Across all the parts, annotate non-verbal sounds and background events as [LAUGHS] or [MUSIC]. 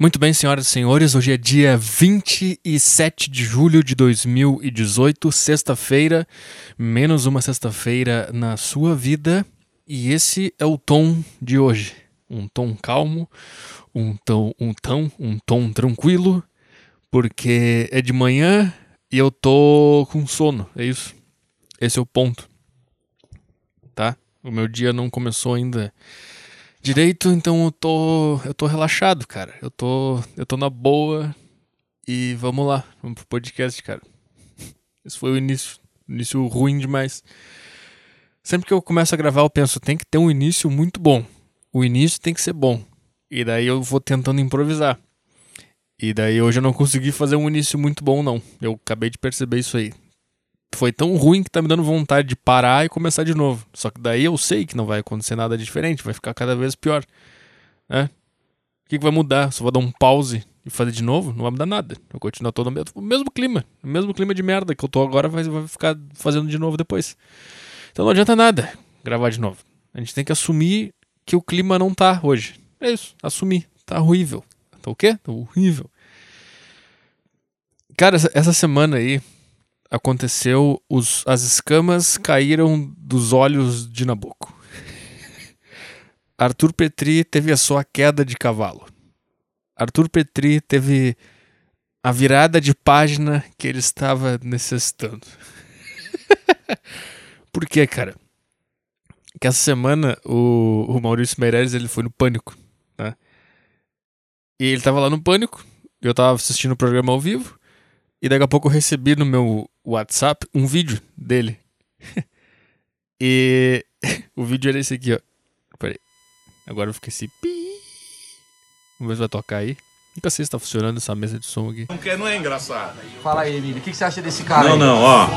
Muito bem, senhoras e senhores, hoje é dia 27 de julho de 2018, sexta-feira, menos uma sexta-feira na sua vida, e esse é o tom de hoje. Um tom calmo, um tom, um tom, um tom tranquilo, porque é de manhã e eu tô com sono, é isso. Esse é o ponto. Tá? O meu dia não começou ainda direito, então eu tô eu tô relaxado, cara. Eu tô eu tô na boa e vamos lá, vamos pro podcast, cara. Esse foi o início, início ruim demais. Sempre que eu começo a gravar, eu penso, tem que ter um início muito bom. O início tem que ser bom. E daí eu vou tentando improvisar. E daí hoje eu não consegui fazer um início muito bom, não. Eu acabei de perceber isso aí foi tão ruim que tá me dando vontade de parar e começar de novo. Só que daí eu sei que não vai acontecer nada diferente, vai ficar cada vez pior. Né? O que, que vai mudar? Só vou dar um pause e fazer de novo? Não vai mudar nada. Eu continuo todo no mesmo, clima. O mesmo clima de merda que eu tô agora vai, vai ficar fazendo de novo depois. Então não adianta nada gravar de novo. A gente tem que assumir que o clima não tá hoje. É isso, assumir. Tá horrível. Tá o quê? Tá horrível. Cara, essa semana aí aconteceu, os, as escamas caíram dos olhos de Nabucco. Arthur Petri teve a sua queda de cavalo. Arthur Petri teve a virada de página que ele estava necessitando. [LAUGHS] Por quê, cara? Que essa semana o, o Maurício Meirelles ele foi no Pânico, né? E ele tava lá no Pânico, eu tava assistindo o programa ao vivo, e daqui a pouco eu recebi no meu WhatsApp um vídeo dele. [LAUGHS] e [LAUGHS] o vídeo era esse aqui, ó. Peraí. Agora eu fiquei assim. Vamos ver se vai tocar aí. Nunca sei se tá funcionando essa mesa de som aqui. Não, quer, não é engraçado. Fala aí, Emílio. O que, que você acha desse cara Não, aí? não, ó.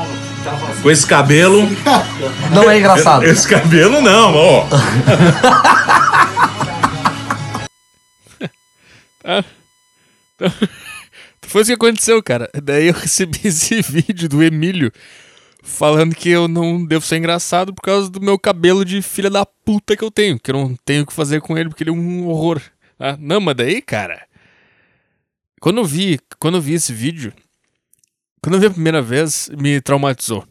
Com esse cabelo. [LAUGHS] Não é engraçado. Esse cabelo não, ó. Tá? Então, foi isso que aconteceu, cara. Daí eu [LAUGHS] recebi esse vídeo do Emílio falando que eu não devo ser engraçado por causa do meu cabelo de filha da puta que eu tenho. Que eu não tenho o que fazer com ele porque ele é um horror. Tá? Não, mas daí, cara. Quando eu vi, quando eu vi esse vídeo, quando eu vi a primeira vez, me traumatizou.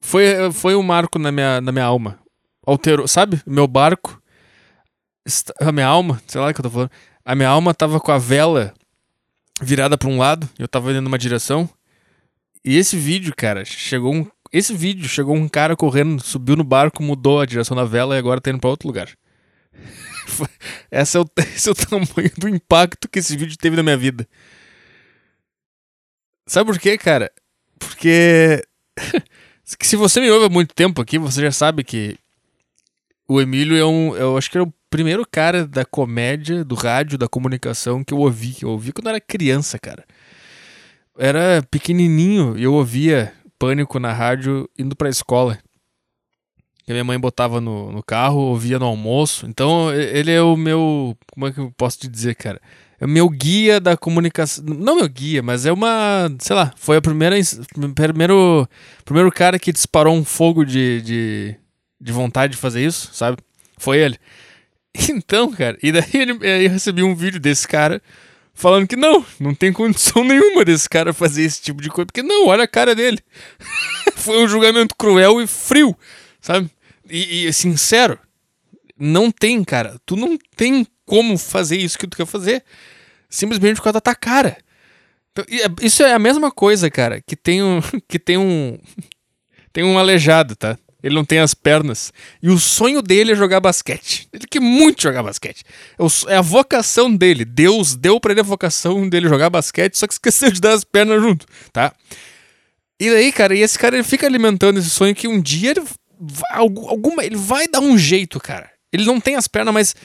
Foi, foi um marco na minha, na minha alma. Alterou, sabe? Meu barco. A minha alma, sei lá o que eu tô falando. A minha alma tava com a vela virada para um lado, eu tava indo numa direção. E esse vídeo, cara, chegou um. Esse vídeo chegou um cara correndo, subiu no barco, mudou a direção da vela e agora tá indo pra outro lugar. [LAUGHS] esse, é o, [LAUGHS] esse é o tamanho do impacto que esse vídeo teve na minha vida. Sabe por quê, cara? Porque. [LAUGHS] se você me ouve há muito tempo aqui, você já sabe que o Emílio é um. Eu acho que é o primeiro cara da comédia, do rádio, da comunicação que eu ouvi. Eu ouvi quando era criança, cara. Era pequenininho e eu ouvia Pânico na rádio indo pra escola. Que a minha mãe botava no, no carro, ouvia no almoço. Então ele é o meu. Como é que eu posso te dizer, cara? É o meu guia da comunicação. Não meu guia, mas é uma. Sei lá, foi a primeira. Primeiro, primeiro cara que disparou um fogo de, de, de vontade de fazer isso, sabe? Foi ele. [LAUGHS] Então, cara, e daí ele, eu recebi um vídeo desse cara falando que não, não tem condição [LAUGHS] nenhuma desse cara fazer esse tipo de coisa, porque não, olha a cara dele. [LAUGHS] Foi um julgamento cruel e frio, sabe? E, e, sincero. Não tem, cara. Tu não tem como fazer isso que tu quer fazer. Simplesmente por causa da tua cara. Então, isso é a mesma coisa, cara, que tem um. Que tem um. Tem um aleijado, tá? Ele não tem as pernas. E o sonho dele é jogar basquete. Ele quer muito jogar basquete. É a vocação dele. Deus deu para ele a vocação dele jogar basquete, só que esqueceu de dar as pernas junto, tá? E daí, cara, e esse cara ele fica alimentando esse sonho que um dia ele vai, alguma, ele vai dar um jeito, cara. Ele não tem as pernas, mas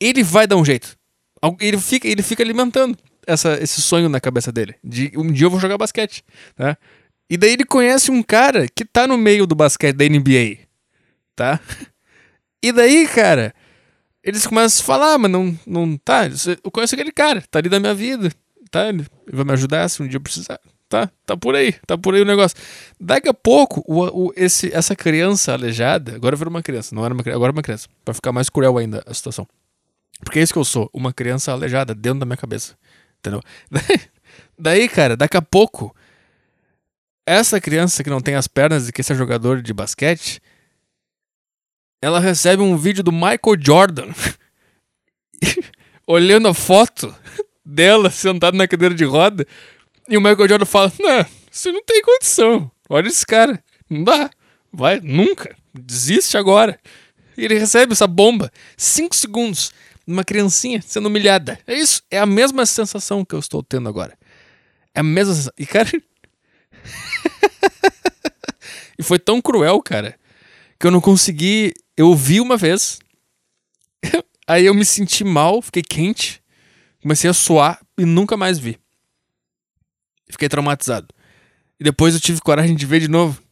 ele vai dar um jeito. Ele fica, ele fica alimentando essa, esse sonho na cabeça dele. De um dia eu vou jogar basquete, tá? E daí ele conhece um cara que tá no meio do basquete da NBA, tá? E daí, cara, eles começam a falar, ah, mas não, não tá, eu conheço aquele cara, tá ali da minha vida, tá? Ele vai me ajudar se um dia eu precisar. Tá, tá por aí, tá por aí o negócio. Daqui a pouco, o, o, esse, essa criança aleijada, agora virou uma criança, não era uma agora é uma criança, pra ficar mais cruel ainda a situação. Porque é isso que eu sou, uma criança aleijada dentro da minha cabeça. Entendeu? [LAUGHS] Daí, cara, daqui a pouco, essa criança que não tem as pernas e que é jogador de basquete, ela recebe um vídeo do Michael Jordan [LAUGHS] olhando a foto dela sentado na cadeira de roda e o Michael Jordan fala: Não, você não tem condição. Olha esse cara. Não dá. Vai, nunca. Desiste agora. E ele recebe essa bomba. Cinco segundos. Uma criancinha sendo humilhada. É isso. É a mesma sensação que eu estou tendo agora. É a mesma sensação. E, cara. [LAUGHS] foi tão cruel, cara, que eu não consegui. Eu vi uma vez. [LAUGHS] Aí eu me senti mal, fiquei quente. Comecei a suar e nunca mais vi. Fiquei traumatizado. E depois eu tive coragem de ver de novo.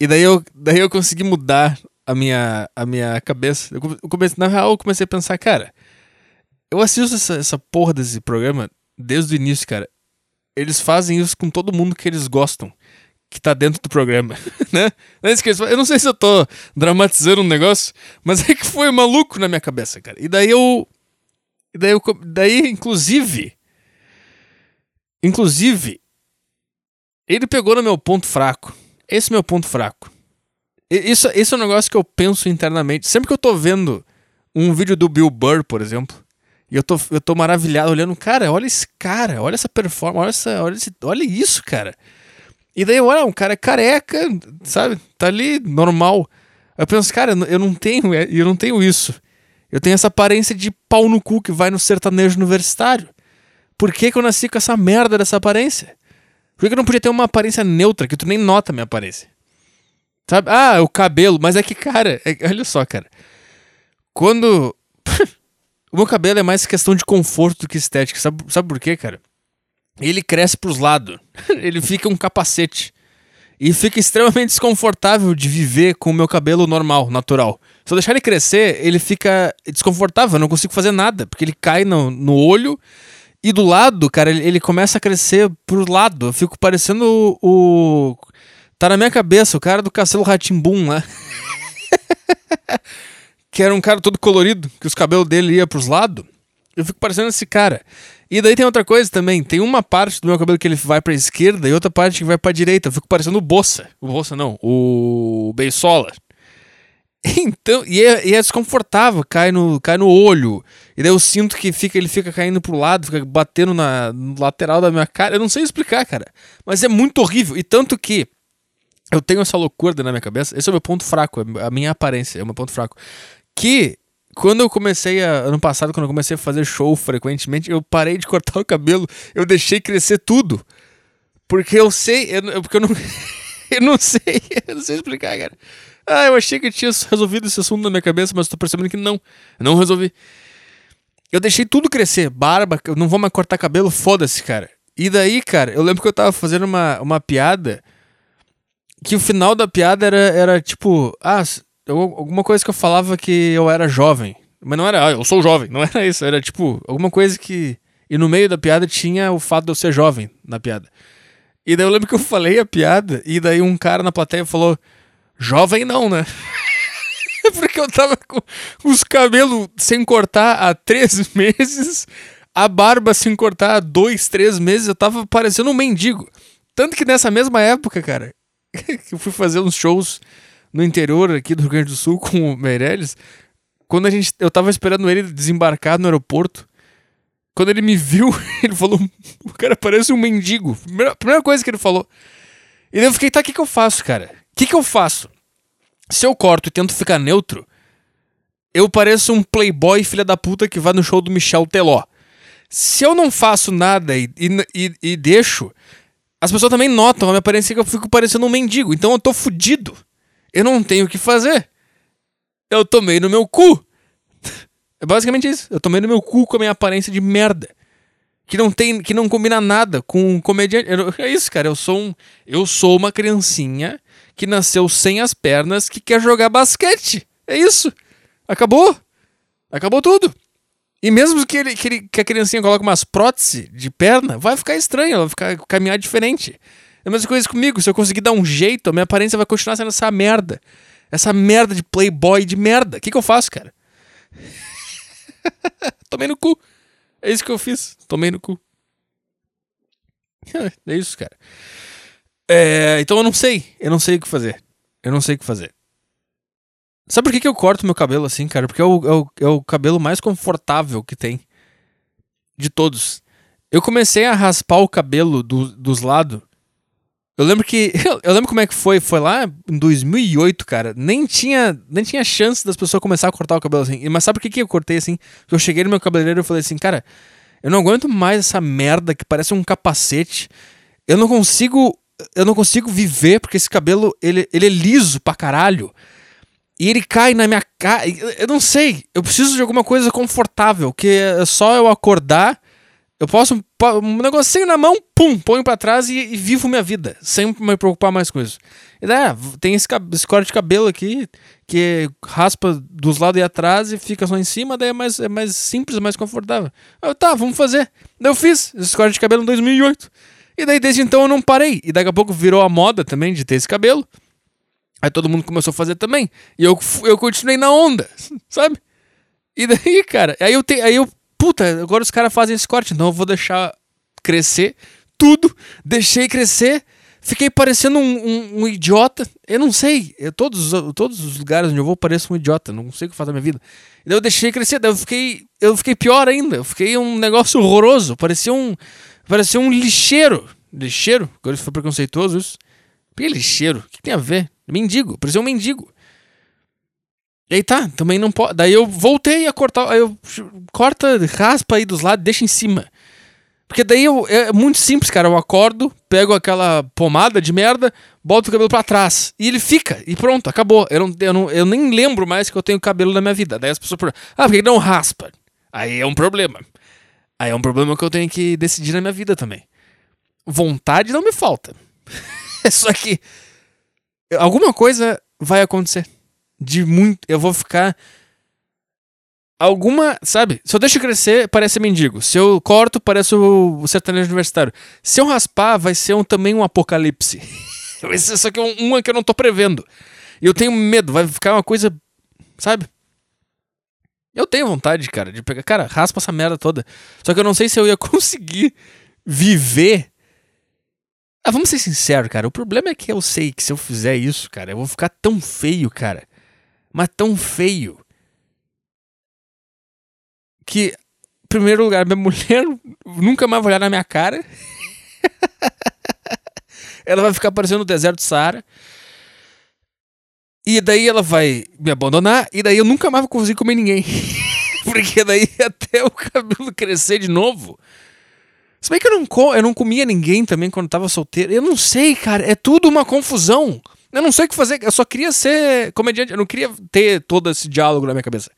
E daí eu, daí eu consegui mudar a minha, a minha cabeça. Eu comecei, na real, eu comecei a pensar, cara, eu assisto essa, essa porra desse programa desde o início, cara. Eles fazem isso com todo mundo que eles gostam, que tá dentro do programa, [LAUGHS] né? Não esqueça, eu não sei se eu tô dramatizando um negócio, mas é que foi maluco na minha cabeça, cara. E daí eu. E daí eu. Daí, inclusive. Inclusive. Ele pegou no meu ponto fraco. Esse é meu ponto fraco. Isso, é um negócio que eu penso internamente. Sempre que eu tô vendo um vídeo do Bill Burr, por exemplo, e eu tô, eu tô maravilhado olhando, cara, olha esse cara, olha essa performance, olha, essa, olha, esse, olha isso, cara. E daí, olha, um cara careca, sabe? Tá ali, normal. Eu penso, cara, eu não tenho, eu não tenho isso. Eu tenho essa aparência de pau no cu que vai no sertanejo universitário. Por que, que eu nasci com essa merda dessa aparência? Por que, que eu não podia ter uma aparência neutra, que tu nem nota a minha aparência? Sabe? Ah, o cabelo, mas é que, cara, é, olha só, cara. Quando [LAUGHS] o meu cabelo é mais questão de conforto do que estética. Sabe, sabe por quê, cara? Ele cresce pros lados. [LAUGHS] Ele fica um capacete. E fica extremamente desconfortável de viver com o meu cabelo normal, natural. Se eu deixar ele crescer, ele fica desconfortável, eu não consigo fazer nada, porque ele cai no, no olho e do lado, cara, ele, ele começa a crescer pro lado. Eu fico parecendo o. o tá na minha cabeça, o cara do Castelo Ratimbum lá. [LAUGHS] que era um cara todo colorido, que os cabelos dele ia pros lados. Eu fico parecendo esse cara. E daí tem outra coisa também. Tem uma parte do meu cabelo que ele vai pra esquerda e outra parte que vai pra direita. Eu fico parecendo o Bossa. O Bossa não, o Beisola. [LAUGHS] Então, e é, e é, desconfortável, cai no, cai no olho. E daí eu sinto que fica, ele fica caindo pro lado, fica batendo na lateral da minha cara. Eu não sei explicar, cara. Mas é muito horrível. E tanto que eu tenho essa loucura na minha cabeça. Esse é o meu ponto fraco, é a minha aparência é o meu ponto fraco que quando eu comecei a, ano passado, quando eu comecei a fazer show frequentemente, eu parei de cortar o cabelo, eu deixei crescer tudo. Porque eu sei, eu, porque eu não [LAUGHS] eu não sei, [LAUGHS] eu não sei explicar, cara. Ah, eu achei que eu tinha resolvido esse assunto na minha cabeça, mas tô percebendo que não. Não resolvi. Eu deixei tudo crescer, barba, eu não vou mais cortar cabelo, foda-se, cara. E daí, cara, eu lembro que eu tava fazendo uma, uma piada que o final da piada era, era tipo, ah, eu, alguma coisa que eu falava que eu era jovem. Mas não era, ah, eu sou jovem. Não [LAUGHS] era isso. Era tipo, alguma coisa que. E no meio da piada tinha o fato de eu ser jovem na piada. E daí eu lembro que eu falei a piada, e daí um cara na plateia falou: Jovem não, né? [LAUGHS] Porque eu tava com os cabelos sem cortar há três [LAUGHS] meses, a barba sem cortar há dois, três meses, eu tava parecendo um mendigo. Tanto que nessa mesma época, cara, que eu fui fazer uns shows no interior aqui do Rio Grande do Sul com o Meirelles, quando a gente, eu tava esperando ele desembarcar no aeroporto, quando ele me viu, [LAUGHS] ele falou: o cara parece um mendigo. Primeira, primeira coisa que ele falou. E eu fiquei: tá, o que, que eu faço, cara? O que, que eu faço? Se eu corto e tento ficar neutro, eu pareço um playboy filha da puta que vai no show do Michel Teló. Se eu não faço nada e, e, e deixo, as pessoas também notam a minha aparência que eu fico parecendo um mendigo. Então eu tô fudido. Eu não tenho o que fazer. Eu tomei no meu cu. É basicamente isso. Eu tomei no meu cu com a minha aparência de merda. Que não tem, que não combina nada com um comediante. É isso, cara. Eu sou um, eu sou uma criancinha que nasceu sem as pernas que quer jogar basquete. É isso. Acabou. Acabou tudo. E mesmo que, ele, que, ele, que a criancinha coloque umas próteses de perna, vai ficar estranho, ela vai ficar caminhar diferente. É a mesma coisa comigo. Se eu conseguir dar um jeito, a minha aparência vai continuar sendo essa merda. Essa merda de playboy de merda. O que, que eu faço, cara? [LAUGHS] Tomei no cu. É isso que eu fiz. Tomei no cu. [LAUGHS] É isso, cara. É, então eu não sei. Eu não sei o que fazer. Eu não sei o que fazer. Sabe por que, que eu corto meu cabelo assim, cara? Porque é o, é, o, é o cabelo mais confortável que tem. De todos. Eu comecei a raspar o cabelo do, dos lados. Eu lembro que. [LAUGHS] Eu lembro como é que foi. Foi lá em 2008, cara. Nem tinha, nem tinha chance das pessoas começar a cortar o cabelo assim. Mas sabe por que, que eu cortei assim? Eu cheguei no meu cabeleireiro e falei assim, cara, eu não aguento mais essa merda que parece um capacete. Eu não consigo. Eu não consigo viver porque esse cabelo ele, ele é liso pra caralho. E ele cai na minha cara. Eu não sei. Eu preciso de alguma coisa confortável. Que é só eu acordar. Eu posso. Um negocinho na mão, pum, ponho pra trás e, e vivo minha vida. Sem me preocupar mais com isso. E daí, ah, tem esse, esse, corte de cabelo aqui. Que raspa dos lados e atrás e fica só em cima. Daí é mais, é mais simples, mais confortável. Eu, tá, vamos fazer. Eu fiz esse corte de cabelo em 2008. E daí desde então eu não parei. E daqui a pouco virou a moda também de ter esse cabelo. Aí todo mundo começou a fazer também. E eu, eu continuei na onda, [LAUGHS] sabe? E daí, cara, aí eu tenho. Aí eu. Puta, agora os caras fazem esse corte, então eu vou deixar crescer tudo. Deixei crescer. Fiquei parecendo um, um, um idiota. Eu não sei. Eu, todos, todos os lugares onde eu vou pareço um idiota. Não sei o que fazer na minha vida. Daí eu deixei crescer. Daí eu fiquei. Eu fiquei pior ainda. Eu fiquei um negócio horroroso. Parecia um. Parecia um lixeiro. Lixeiro? Agora isso foi preconceituoso isso. Por que lixeiro? O que tem a ver? Mendigo, parecia um mendigo. E aí tá, também não pode. Daí eu voltei a cortar. Aí eu corta, raspa aí dos lados, deixa em cima. Porque daí eu, é muito simples, cara. Eu acordo, pego aquela pomada de merda, boto o cabelo para trás. E ele fica, e pronto, acabou. Eu, não, eu, não, eu nem lembro mais que eu tenho cabelo na minha vida. Daí as pessoas perguntam, ah, por que não raspa? Aí é um problema. Aí é um problema que eu tenho que decidir na minha vida também. Vontade não me falta. [LAUGHS] Só que alguma coisa vai acontecer. De muito. Eu vou ficar. Alguma. Sabe? Se eu deixo crescer, parece mendigo. Se eu corto, parece o, sertanejo universitário. Se eu raspar, vai ser um, também um apocalipse. [LAUGHS] vai ser só que um, uma que eu não tô prevendo. E eu tenho medo, vai ficar uma coisa. Sabe? Eu tenho vontade, cara, de pegar. Cara, raspa essa merda toda. Só que eu não sei se eu ia [LAUGHS] conseguir viver ah, vamos ser sinceros, cara. O problema é que eu sei que se eu fizer isso, cara, eu vou ficar tão feio, cara. Mas tão feio. Que, em primeiro lugar, minha mulher [LAUGHS] nunca mais vai olhar na minha cara. [LAUGHS] ela vai ficar parecendo o deserto do Saara. E daí ela vai me abandonar. E daí eu nunca mais vou conseguir comer ninguém. [LAUGHS] Porque daí até o cabelo crescer de novo se bem que eu não, eu não comia ninguém também quando tava solteiro. Eu não sei, cara. É tudo uma confusão. Eu não sei o que fazer. Eu só queria ser comediante. Eu não queria ter todo esse diálogo na minha cabeça.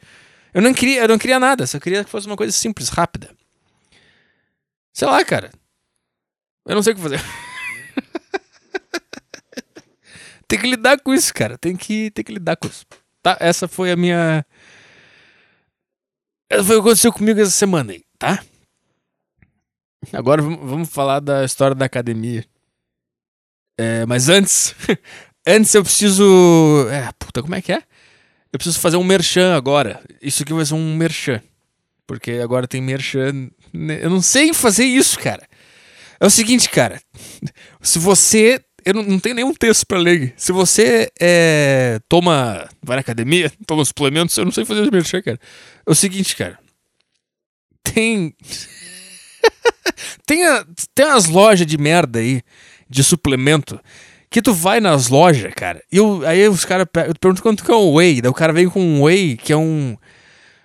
Eu não queria, eu não queria nada. Só queria que fosse uma coisa simples, rápida. Sei lá, cara. Eu não sei o que fazer. [LAUGHS] tem que lidar com isso, cara. Tem que, tem que lidar com isso. Tá? Essa foi a minha. Essa foi o que aconteceu comigo essa semana aí, tá? Agora vamos falar da história da academia. É, mas antes, [LAUGHS] antes eu preciso. É, puta, como é que é? Eu preciso fazer um merchan agora. Isso aqui vai ser um merchan. Porque agora tem merchan. Eu não sei fazer isso, cara. É o seguinte, cara. Se você. Eu não, tenho nenhum texto para ler. Se você é, toma. Vai na academia, [LAUGHS] toma suplementos, eu não sei fazer merchan, cara. É o seguinte, cara. Tem. [LAUGHS] tem, a, tem umas lojas de merda aí, de suplemento, que tu vai nas lojas, cara, e eu, aí os caras perguntam quanto que é um whey, daí o cara vem com um whey que é um.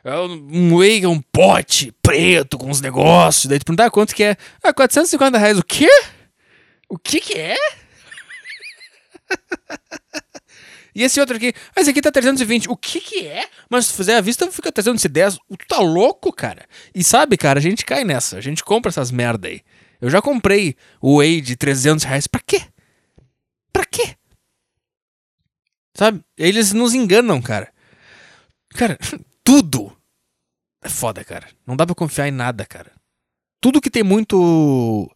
É um whey é um pote preto com uns negócios, daí tu pergunta ah, quanto que é? Ah, 450 reais. O quê? O que que é? E esse outro aqui, ah, esse aqui tá 320. O que que é? Mas se fizer a vista, fica 310. Tu tá louco, cara? E sabe, cara, a gente cai nessa. A gente compra essas merda aí. Eu já comprei o Whey de 300 reais. Pra quê? Pra quê? Sabe? Eles nos enganam, cara. Cara, [LAUGHS] tudo é foda, cara. Não dá pra confiar em nada, cara. Tudo que tem muito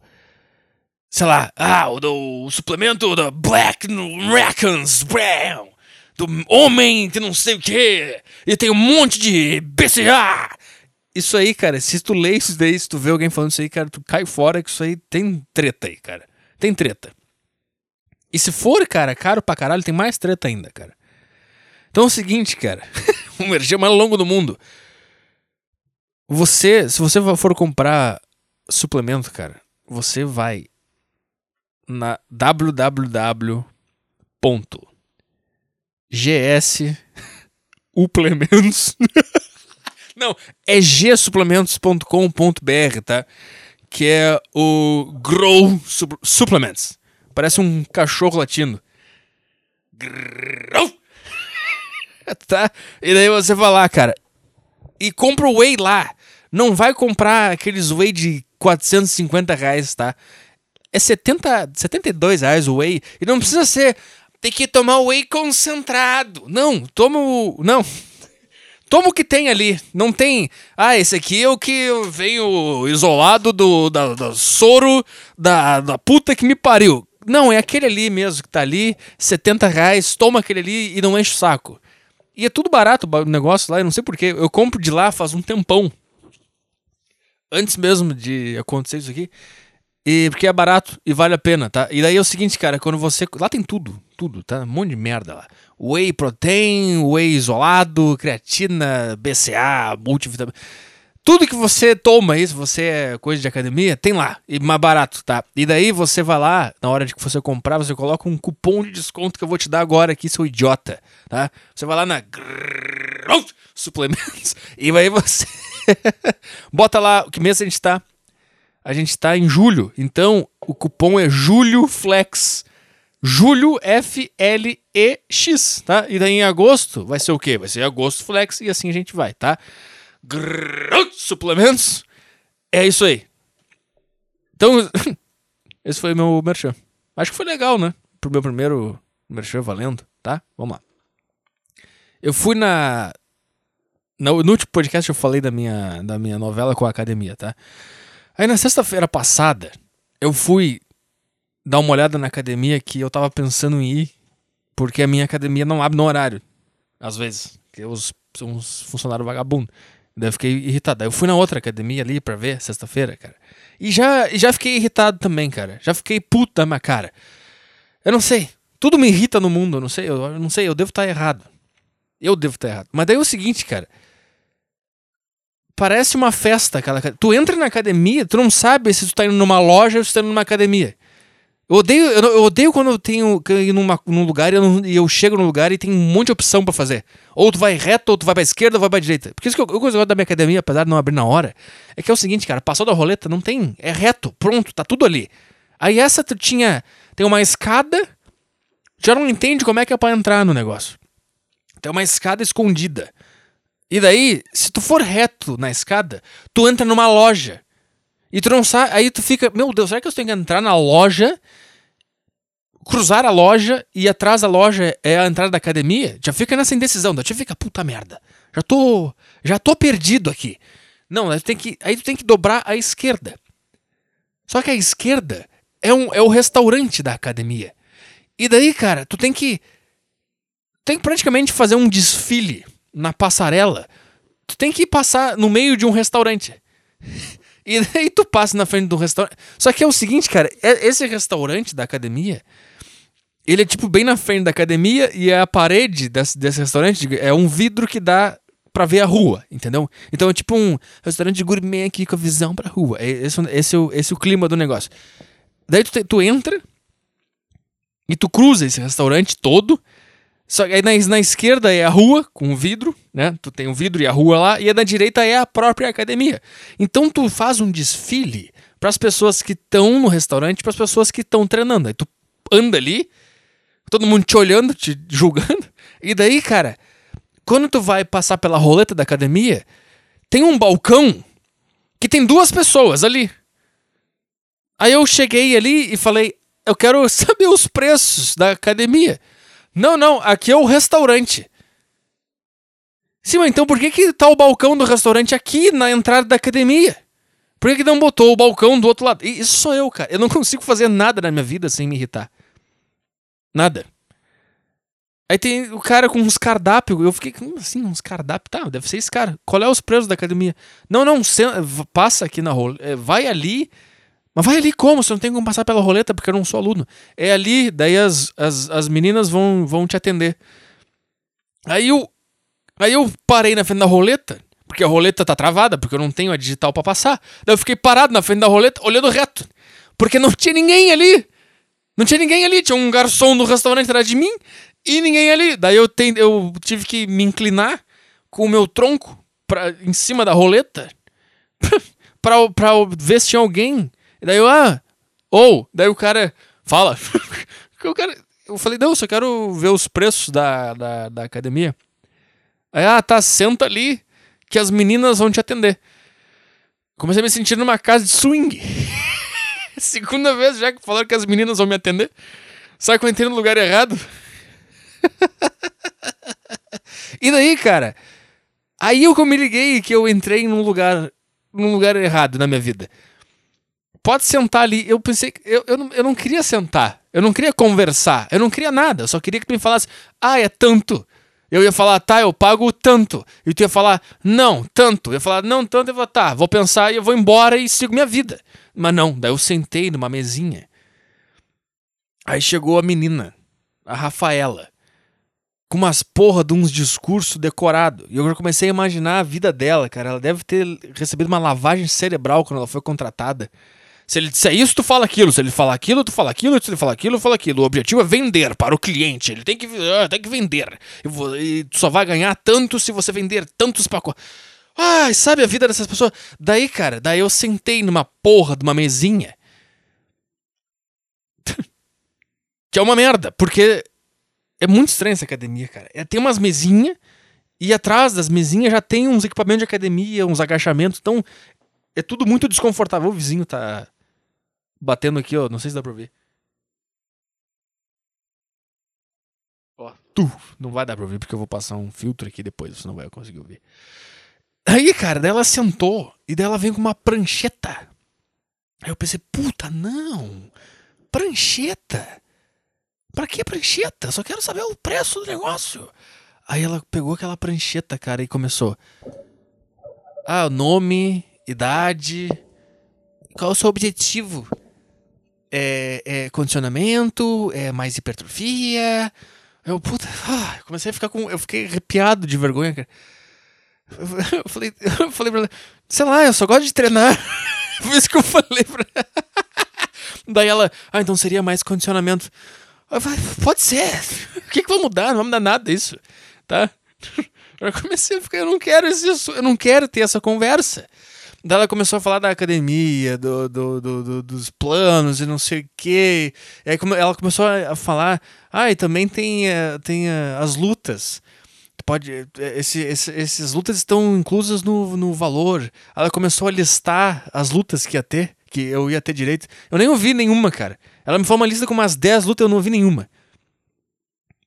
sei lá, ah, o do o suplemento da Black Raccoons Brown do homem que não sei o que, e tem um monte de BCA. isso aí, cara, se tu lê isso daí, se tu vê alguém falando isso aí, cara, tu cai fora que isso aí tem treta aí, cara. Tem treta. E se for, cara, caro pra caralho, tem mais treta ainda, cara. Então é o seguinte, cara. [LAUGHS] o merchan mais longo do mundo. Você, se você for comprar suplemento, cara, você vai na www.gsuplementos. [LAUGHS] Não, é gsuplementos.com.br, tá? Que é o Grow Sup- Supplements. Parece um cachorro latindo. Tá? E daí você vai lá, cara. E compra o whey lá. Não vai comprar aqueles whey de 450 reais, tá? É 70, 72 reais o whey. E não precisa ser. Tem que tomar o whey concentrado. Não, toma o. Não. Toma o que tem ali. Não tem. Ah, esse aqui é o que veio isolado do da, da soro da, da puta que me pariu. Não, é aquele ali mesmo que tá ali, 70 reais, toma aquele ali e não enche o saco. E é tudo barato o negócio lá, eu não sei porquê. Eu compro de lá faz um tempão. Antes mesmo de acontecer isso aqui. E porque é barato e vale a pena, tá? E daí é o seguinte, cara, quando você. Lá tem tudo, tudo, tá? Um monte de merda lá. Whey protein, whey isolado, creatina, BCA, multivitamina. Tudo que você toma se você é coisa de academia, tem lá. E mais barato, tá? E daí você vai lá, na hora de que você comprar, você coloca um cupom de desconto que eu vou te dar agora aqui, seu idiota, tá? Você vai lá na Suplementos [LAUGHS] e aí você [LAUGHS] bota lá, que mês a gente tá? A gente tá em julho, então o cupom é Julho Flex. Julho F-L-E-X, tá? E daí em agosto vai ser o quê? Vai ser agosto Flex e assim a gente vai, tá? Grrrr, suplementos. É isso aí. Então, [LAUGHS] esse foi meu merchan. Acho que foi legal, né? Pro meu primeiro merchan valendo, tá? Vamos lá. Eu fui na. No, no último podcast eu falei da minha, da minha novela com a academia, tá? Aí na sexta-feira passada, eu fui dar uma olhada na academia que eu tava pensando em ir, porque a minha academia não abre no horário. Às vezes. Porque os, uns funcionários vagabundos. Daí eu fiquei irritado. Aí eu fui na outra academia ali pra ver, sexta-feira, cara. E já, já fiquei irritado também, cara. Já fiquei puta minha cara. Eu não sei. Tudo me irrita no mundo, eu não sei. Eu, eu não sei, eu devo estar errado. Eu devo estar errado. Mas daí é o seguinte, cara. Parece uma festa aquela. Tu entra na academia, tu não sabe se tu tá indo numa loja ou se tu tá indo numa academia. Eu odeio, eu, odeio quando eu tenho que ir numa, num lugar e eu, eu chego num lugar e tem um monte de opção pra fazer. Ou tu vai reto, ou tu vai pra esquerda, ou vai pra direita. Porque isso que eu, eu gosto da minha academia, apesar de não abrir na hora, é que é o seguinte, cara, passou da roleta, não tem. É reto, pronto, tá tudo ali. Aí essa tu tinha. Tem uma escada, já não entende como é que é pra entrar no negócio. Tem uma escada escondida. E daí, se tu for reto na escada, tu entra numa loja. E tu não sabe. Aí tu fica, meu Deus, será que eu tenho que entrar na loja, cruzar a loja e atrás da loja é a entrada da academia? Já fica nessa indecisão. Tu fica, puta merda. Já tô. Já tô perdido aqui. Não, aí tu tem que, aí tu tem que dobrar à esquerda. Só que a esquerda é, um, é o restaurante da academia. E daí, cara, tu tem que. Tem que praticamente fazer um desfile na passarela. Tu tem que passar no meio de um restaurante. [LAUGHS] E daí tu passa na frente do restaurante. Só que é o seguinte, cara, é- esse restaurante da academia, ele é tipo bem na frente da academia e a parede desse, desse restaurante é um vidro que dá pra ver a rua, entendeu? Então é tipo um restaurante de gourmet aqui com a visão pra rua. É Esse, esse, é o- esse é o clima do negócio. Daí tu, tu entra e tu cruza esse restaurante todo. Só que aí na, na esquerda é a rua com o vidro, né? Tu tem o vidro e a rua lá, e na direita é a própria academia. Então tu faz um desfile para as pessoas que estão no restaurante, para as pessoas que estão treinando. Aí tu anda ali, todo mundo te olhando, te julgando. E daí, cara, quando tu vai passar pela roleta da academia, tem um balcão que tem duas pessoas ali. Aí eu cheguei ali e falei: "Eu quero [LAUGHS] saber os preços da academia". Não, não, aqui é o restaurante. Sim, mas então por que que tá o balcão do restaurante aqui na entrada da academia? Por que que não botou o balcão do outro lado? Isso sou eu, cara. Eu não [LAUGHS] consigo fazer nada na minha vida sem me irritar. Nada. Aí tem o cara com uns cardápios. Eu fiquei, assim, uns cardápios? Tá, deve ser esse cara. Qual é os preços da academia? Não, não, passa aqui na roleta. Vai ali. Mas vai ali como? Você não tem como passar pela roleta porque eu não sou aluno. É ali, daí as, as, as meninas vão, vão te atender. Aí eu, aí eu parei na frente da roleta, porque a roleta tá travada, porque eu não tenho a digital pra passar. Daí eu fiquei parado na frente da roleta, olhando reto. Porque não tinha ninguém ali. Não tinha ninguém ali. Tinha um garçom no restaurante atrás de mim e ninguém ali. Daí eu, ten- eu tive que me inclinar com o meu tronco pra, em cima da roleta [LAUGHS] pra, pra ver se tinha alguém. E daí eu, ah, ou, daí o cara fala. [LAUGHS] eu falei, não, eu só quero ver os preços da, da, da academia. Aí, ah, tá, senta ali que as meninas vão te atender. Comecei a me sentir numa casa de swing. [LAUGHS] [LAUGHS] Segunda vez já que falaram que as meninas vão me atender. Sabe que eu entrei no lugar errado? [LAUGHS] e daí, cara? Aí eu que eu me liguei que eu entrei num lugar, num lugar errado na minha vida. Pode sentar ali. Eu pensei. Eu, eu, não, eu não queria sentar. Eu não queria conversar. Eu não queria nada. Eu só queria que tu me falasse. Ah, é tanto. Eu ia falar, tá, eu pago tanto. E tu ia falar, não, tanto. Eu ia falar, não, tanto. Eu ia falar, tá, vou pensar e eu vou embora e sigo minha vida. Mas não, daí eu sentei numa mesinha. Aí chegou a menina, a Rafaela, com umas porra de uns discursos decorados. E eu já comecei a imaginar a vida dela, cara. Ela deve ter recebido uma lavagem cerebral quando ela foi contratada. Se ele disser isso, tu fala aquilo. Se ele falar aquilo, tu fala aquilo. Se ele falar aquilo, tu fala aquilo. O objetivo é vender para o cliente. Ele tem que, ah, tem que vender. E, e tu só vai ganhar tanto se você vender tantos pacotes. Ai, sabe a vida dessas pessoas? Daí, cara, daí eu sentei numa porra de uma mesinha. [LAUGHS] que é uma merda, porque é muito estranha essa academia, cara. É, tem umas mesinhas e atrás das mesinhas já tem uns equipamentos de academia, uns agachamentos. Então, é tudo muito desconfortável. O vizinho tá batendo aqui, ó. Não sei se dá pra ver. Ó, tu. Não vai dar pra ouvir porque eu vou passar um filtro aqui depois, você não vai conseguir ouvir. Aí, cara, daí ela sentou e daí ela vem com uma prancheta. Aí eu pensei, puta, não. Prancheta? Pra que prancheta? Só quero saber o preço do negócio. Aí ela pegou aquela prancheta, cara, e começou. Ah, nome, idade. Qual o seu objetivo? É, é condicionamento? É mais hipertrofia? Eu, puta, ah, [SIGHS] comecei a ficar com. Eu fiquei arrepiado de vergonha, cara. Eu, falei, eu falei pra ela, sei lá, eu só gosto de treinar. [LAUGHS] Foi isso que eu falei pra ela. Daí ela, ah, então seria mais condicionamento. Eu falei, pode ser. O que, que vai mudar? Não vai mudar nada isso. Tá? Eu comecei a ficar, eu não quero assu- eu não quero ter essa conversa. Daí ela começou a falar da academia, do, do- do- do- dos planos e não sei o quê. E aí ela começou a a falar, ah, e também tem, eh, tem eh, as lutas. Pode, eh, esse, esse, esses lutas estão inclusas no, no valor. Ela começou a listar as lutas que ia ter, que eu ia ter direito. Eu nem ouvi nenhuma, cara. Ela me falou uma lista com umas 10 lutas, eu não ouvi nenhuma.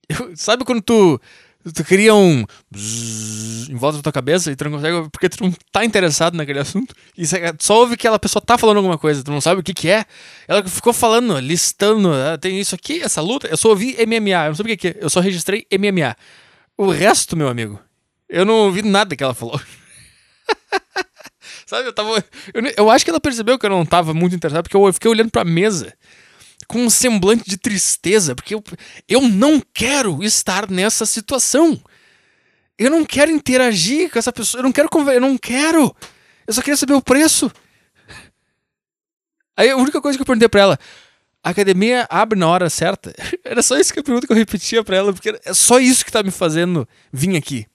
Eu- sabe quando tu, tu cria um em volta da tua cabeça e tu não consegue, porque tu não tá interessado naquele assunto, e só ouve que aquela pessoa tá falando alguma coisa, tu não sabe o que que é. Ela ficou falando, listando, ah, tem isso aqui, essa luta, eu só ouvi MMA, eu não sei o que que é, eu só registrei MMA. O resto, meu amigo, eu não ouvi nada que ela falou. [LAUGHS] Sabe, eu tava. Eu, eu acho que ela percebeu que eu não tava muito interessado, porque eu fiquei olhando pra mesa com um semblante de tristeza, porque eu, eu não quero estar nessa situação. Eu não quero interagir com essa pessoa, eu não quero conversar, eu não quero. Eu só queria saber o preço. Aí a única coisa que eu perguntei pra ela, a academia abre na hora certa? [LAUGHS] Era só isso que a pergunta que eu repetia pra ela, porque é só isso que tá me fazendo vir aqui.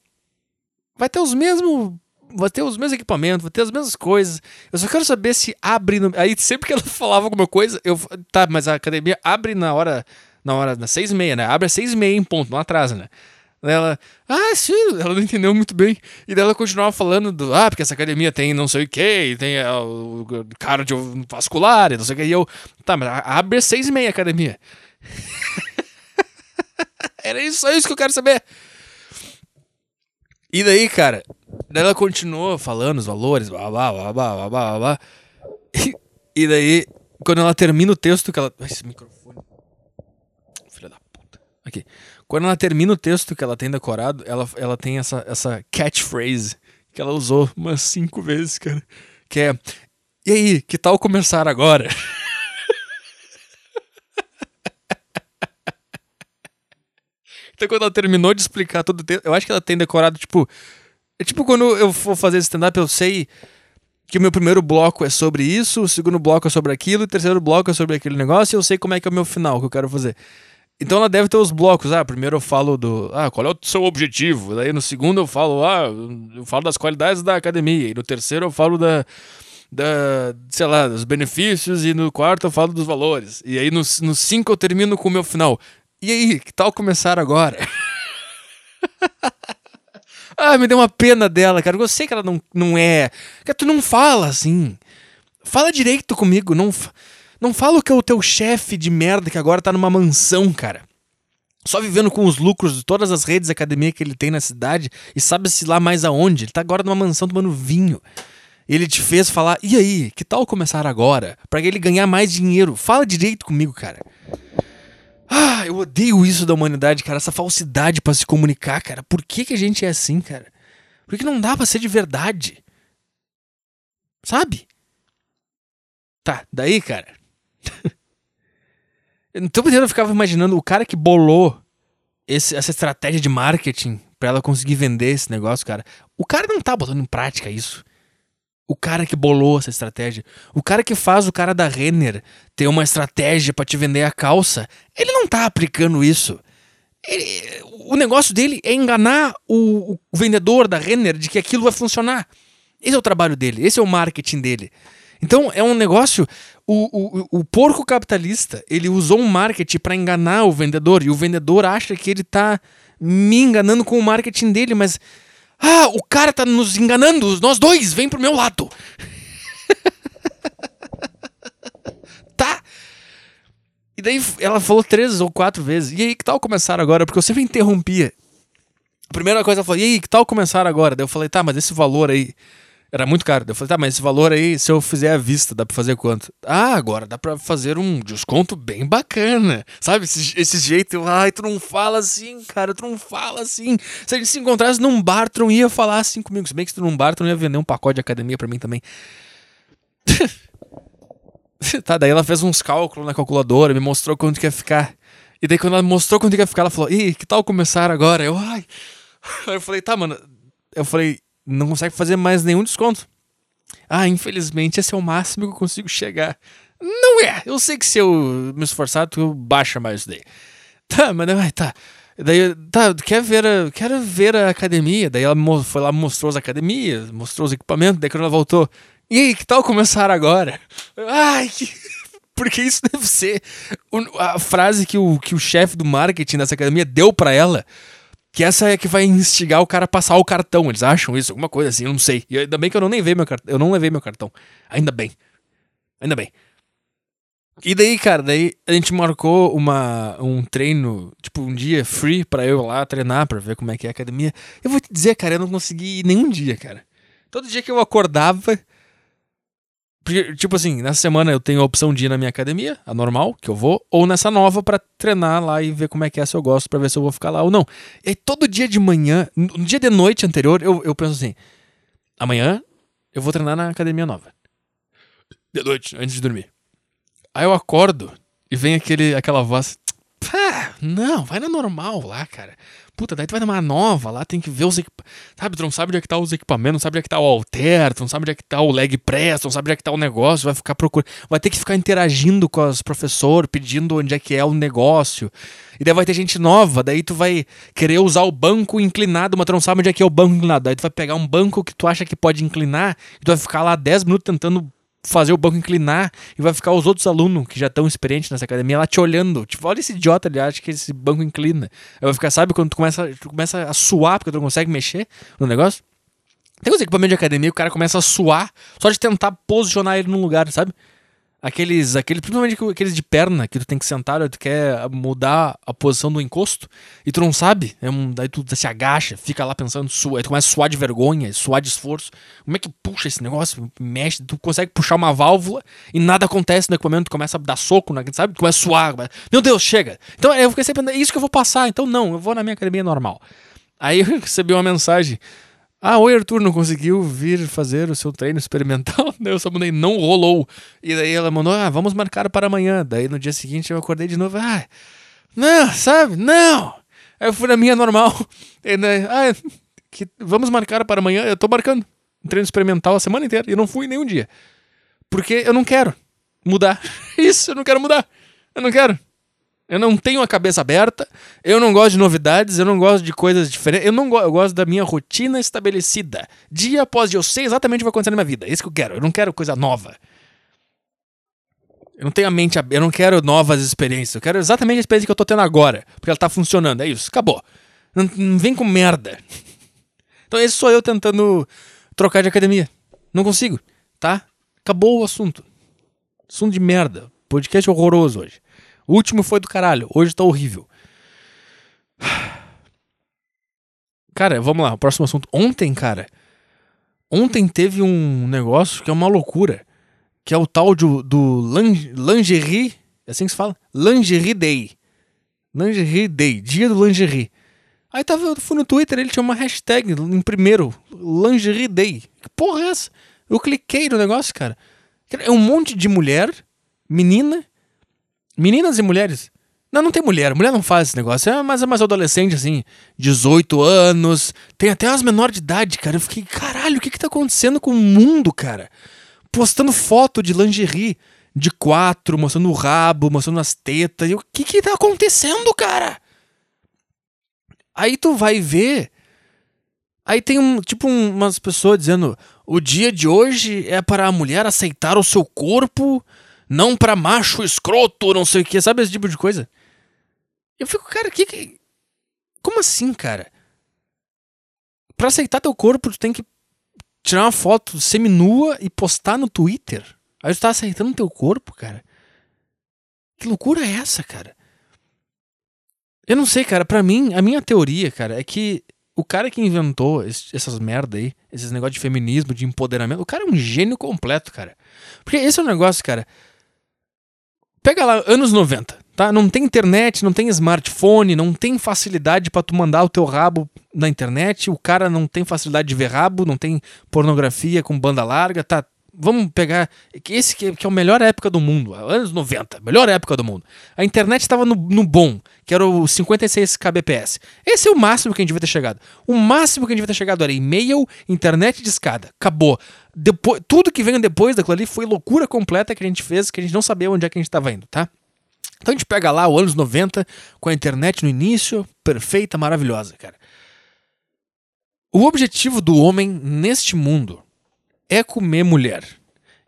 Vai ter os mesmos. Vai ter os mesmos equipamentos, vai ter as mesmas coisas. Eu só quero saber se abre. No... Aí sempre que ela [LAUGHS] falava alguma coisa, eu. Tá, mas a academia abre na hora. Na hora, nas seis e meia, né? Abre às seis e meia em ponto, não atrasa, né? Ela, ah, sim, ela não entendeu muito bem. E daí ela continuava falando do, ah, porque essa academia tem não sei o que, tem é, o cardiovascular e não sei o que. E eu, tá, mas abre seis e meia a academia. [LAUGHS] Era isso, só isso que eu quero saber. E daí, cara, daí ela continuou falando os valores, blá, blá, blá, blá, blá, blá, blá. E, e daí, quando ela termina o texto, que ela... Ai, Esse microfone... Filha da puta. Aqui. Quando ela termina o texto que ela tem decorado, ela, ela tem essa, essa catchphrase que ela usou umas cinco vezes, cara. Que é. E aí, que tal começar agora? [LAUGHS] então, quando ela terminou de explicar todo o texto, eu acho que ela tem decorado, tipo. É tipo quando eu for fazer stand-up, eu sei que o meu primeiro bloco é sobre isso, o segundo bloco é sobre aquilo, o terceiro bloco é sobre aquele negócio, e eu sei como é que é o meu final que eu quero fazer. Então ela deve ter os blocos. Ah, primeiro eu falo do. Ah, qual é o seu objetivo? Daí no segundo eu falo, ah, eu falo das qualidades da academia. E no terceiro eu falo da. Da, sei lá, dos benefícios. E no quarto eu falo dos valores. E aí no, no cinco eu termino com o meu final. E aí, que tal começar agora? [LAUGHS] ah, me deu uma pena dela, cara. Eu sei que ela não, não é. Cara, tu não fala assim. Fala direito comigo. Não. Não fala que é o teu chefe de merda que agora tá numa mansão, cara. Só vivendo com os lucros de todas as redes de academia que ele tem na cidade e sabe-se lá mais aonde. Ele tá agora numa mansão tomando vinho. Ele te fez falar, e aí, que tal começar agora? Para ele ganhar mais dinheiro. Fala direito comigo, cara. Ah, eu odeio isso da humanidade, cara. Essa falsidade para se comunicar, cara. Por que, que a gente é assim, cara? Por que não dá pra ser de verdade? Sabe? Tá, daí, cara. [LAUGHS] então eu ficava imaginando o cara que bolou esse, essa estratégia de marketing para ela conseguir vender esse negócio, cara. O cara não tá botando em prática isso. O cara que bolou essa estratégia, o cara que faz o cara da Renner ter uma estratégia para te vender a calça, ele não tá aplicando isso. Ele, o negócio dele é enganar o, o vendedor da Renner de que aquilo vai funcionar. Esse é o trabalho dele, esse é o marketing dele. Então é um negócio. O, o, o porco capitalista ele usou um marketing para enganar o vendedor e o vendedor acha que ele tá me enganando com o marketing dele, mas ah, o cara tá nos enganando, nós dois, vem pro meu lado. [LAUGHS] tá? E daí ela falou três ou quatro vezes. E aí, que tal começar agora? Porque eu sempre interrompia. A primeira coisa ela falou, e aí, que tal começar agora? Daí eu falei, tá, mas esse valor aí era muito caro. Eu falei, tá, mas esse valor aí, se eu fizer à vista, dá pra fazer quanto? Ah, agora dá pra fazer um desconto bem bacana. Sabe? Esse, esse jeito, ai, tu não fala assim, cara, tu não fala assim. Se a gente se encontrasse num bar, tu não ia falar assim comigo. Se bem que se tu num bar, tu não ia vender um pacote de academia pra mim também. [LAUGHS] tá, daí ela fez uns cálculos na calculadora, me mostrou quanto que ia ficar. E daí quando ela mostrou quanto que ia ficar, ela falou, ih, que tal começar agora? Eu, ai. Aí [LAUGHS] eu falei, tá, mano. Eu falei, não consegue fazer mais nenhum desconto. Ah, infelizmente esse é o máximo que eu consigo chegar. Não é! Eu sei que se eu me esforçar, tu baixa mais daí. Tá, mas vai, tá. Daí, tá, quer ver a, quero ver a academia. Daí ela foi lá, mostrou as academias, mostrou os equipamentos. Daí quando ela voltou, e aí, que tal começar agora? Ai, que... [LAUGHS] porque isso deve ser a frase que o, que o chefe do marketing dessa academia deu para ela que essa é que vai instigar o cara a passar o cartão. Eles acham isso, alguma coisa assim, eu não sei. E ainda bem que eu não levei meu cartão. Eu não levei meu cartão. Ainda bem. Ainda bem. E daí, cara, daí a gente marcou uma, um treino, tipo, um dia free para eu lá treinar, pra ver como é que é a academia. Eu vou te dizer, cara, eu não consegui ir nenhum dia, cara. Todo dia que eu acordava, porque, tipo assim, nessa semana eu tenho a opção de ir na minha academia, a normal, que eu vou, ou nessa nova para treinar lá e ver como é que é, se eu gosto, para ver se eu vou ficar lá ou não. E aí, todo dia de manhã, no dia de noite anterior, eu, eu penso assim: amanhã eu vou treinar na academia nova. De noite, antes de dormir. Aí eu acordo e vem aquele, aquela voz: pá, não, vai na normal lá, cara. Puta, daí tu vai numa nova lá, tem que ver os equipamentos. Sabe, tu não sabe onde é que tá os equipamentos, não sabe onde é que tá o alter, tu não sabe onde é que tá o leg press, tu não sabe onde é que tá o negócio, vai ficar procurando. Vai ter que ficar interagindo com os professores, pedindo onde é que é o negócio. E daí vai ter gente nova, daí tu vai querer usar o banco inclinado, mas tu não sabe onde é que é o banco inclinado. Daí tu vai pegar um banco que tu acha que pode inclinar, e tu vai ficar lá 10 minutos tentando fazer o banco inclinar e vai ficar os outros alunos que já estão experientes nessa academia lá te olhando. Tipo, olha esse idiota, ele acha que esse banco inclina. Aí vai ficar, sabe, quando tu começa, tu começa a suar porque tu não consegue mexer no negócio? Tem uns equipamentos de academia que o cara começa a suar só de tentar posicionar ele num lugar, sabe? Aqueles, aqueles, principalmente aqueles de perna, que tu tem que sentar, tu quer mudar a posição do encosto, e tu não sabe, é um, daí tu se agacha, fica lá pensando, sua, aí tu começa a suar de vergonha, suar de esforço. Como é que puxa esse negócio? Mexe, tu consegue puxar uma válvula e nada acontece no equipamento, tu começa a dar soco, sabe? Tu começa a suar. Meu Deus, chega! Então eu fiquei sempre, é isso que eu vou passar, então não, eu vou na minha academia normal. Aí [LAUGHS] eu recebi uma mensagem. Ah, oi Arthur, não conseguiu vir fazer o seu treino experimental? [LAUGHS] Daí eu só mandei, não rolou. E daí ela mandou, ah, vamos marcar para amanhã. Daí no dia seguinte eu acordei de novo, ah, não, sabe? Não! Aí eu fui na minha normal. [LAUGHS] E daí, ah, que, vamos marcar para amanhã. Eu tô marcando um treino experimental a semana inteira. E não fui nenhum dia. Porque eu não quero mudar. [LAUGHS] Isso, eu não quero mudar. Eu não quero. Eu não tenho a cabeça aberta, eu não gosto de novidades, eu não gosto de coisas diferentes, eu não go eu gosto da minha rotina estabelecida. Dia após dia, eu sei exatamente o que vai acontecer na minha vida. É isso que eu quero. Eu não quero coisa nova. Eu não tenho a mente aberta, eu não quero novas experiências. Eu quero exatamente a experiência que eu tô tendo agora, porque ela tá funcionando. É isso, acabou. Não, não vem com merda. Então esse sou eu tentando trocar de academia. Não consigo, tá? Acabou o assunto. Assunto de merda. Podcast horroroso hoje. O último foi do caralho. Hoje tá horrível. Cara, vamos lá. O próximo assunto. Ontem, cara. Ontem teve um negócio que é uma loucura. Que é o tal do, do lingerie. É assim que se fala? Lingerie Day. Lingerie Day. Dia do lingerie. Aí tava, eu fui no Twitter, ele tinha uma hashtag em primeiro. Lingerie Day. Que porra é essa? Eu cliquei no negócio, cara. É um monte de mulher, menina, Meninas e mulheres. Não, não tem mulher. Mulher não faz esse negócio. É mais, é mais adolescente, assim. 18 anos. Tem até as menores de idade, cara. Eu fiquei, caralho, o que que tá acontecendo com o mundo, cara? Postando foto de lingerie de quatro, mostrando o rabo, mostrando as tetas. E o que que tá acontecendo, cara? Aí tu vai ver. Aí tem um, tipo um, umas pessoas dizendo: o dia de hoje é para a mulher aceitar o seu corpo não pra macho escroto, não sei o que, sabe esse tipo de coisa? Eu fico, cara, que, que. Como assim, cara? Pra aceitar teu corpo, tu tem que tirar uma foto seminua e postar no Twitter. Aí tu tá aceitando teu corpo, cara. Que loucura é essa, cara? Eu não sei, cara. Pra mim, a minha teoria, cara, é que o cara que inventou essas merda aí, esses negócios de feminismo, de empoderamento, o cara é um gênio completo, cara. Porque esse é o um negócio, cara. Pega lá, anos 90, tá? Não tem internet, não tem smartphone, não tem facilidade para tu mandar o teu rabo na internet, o cara não tem facilidade de ver rabo, não tem pornografia com banda larga, tá? Vamos pegar esse que é a melhor época do mundo, anos 90, melhor época do mundo. A internet estava no, no bom, que era o 56 kbps. Esse é o máximo que a gente devia ter chegado. O máximo que a gente devia ter chegado era e-mail, internet de escada. Acabou. Depois, tudo que veio depois daquilo ali foi loucura completa que a gente fez, que a gente não sabia onde é que a gente estava indo, tá? Então a gente pega lá os anos 90, com a internet no início, perfeita, maravilhosa, cara. O objetivo do homem neste mundo é comer mulher.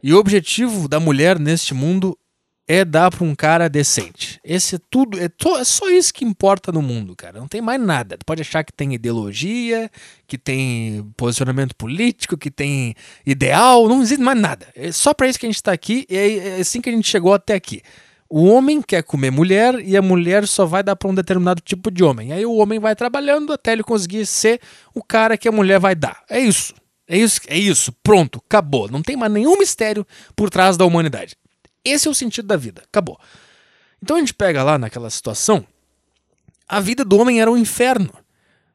E o objetivo da mulher neste mundo é dar para um cara decente. Esse é tudo, é, to, é, só isso que importa no mundo, cara. Não tem mais nada. Tu pode achar que tem ideologia, que tem posicionamento político, que tem ideal, não existe mais nada. É só para isso que a gente está aqui e é, é assim que a gente chegou até aqui. O homem quer comer mulher e a mulher só vai dar para um determinado tipo de homem. Aí o homem vai trabalhando até ele conseguir ser o cara que a mulher vai dar. É isso. É isso, é isso, pronto, acabou. Não tem mais nenhum mistério por trás da humanidade. Esse é o sentido da vida, acabou. Então a gente pega lá naquela situação, a vida do homem era um inferno.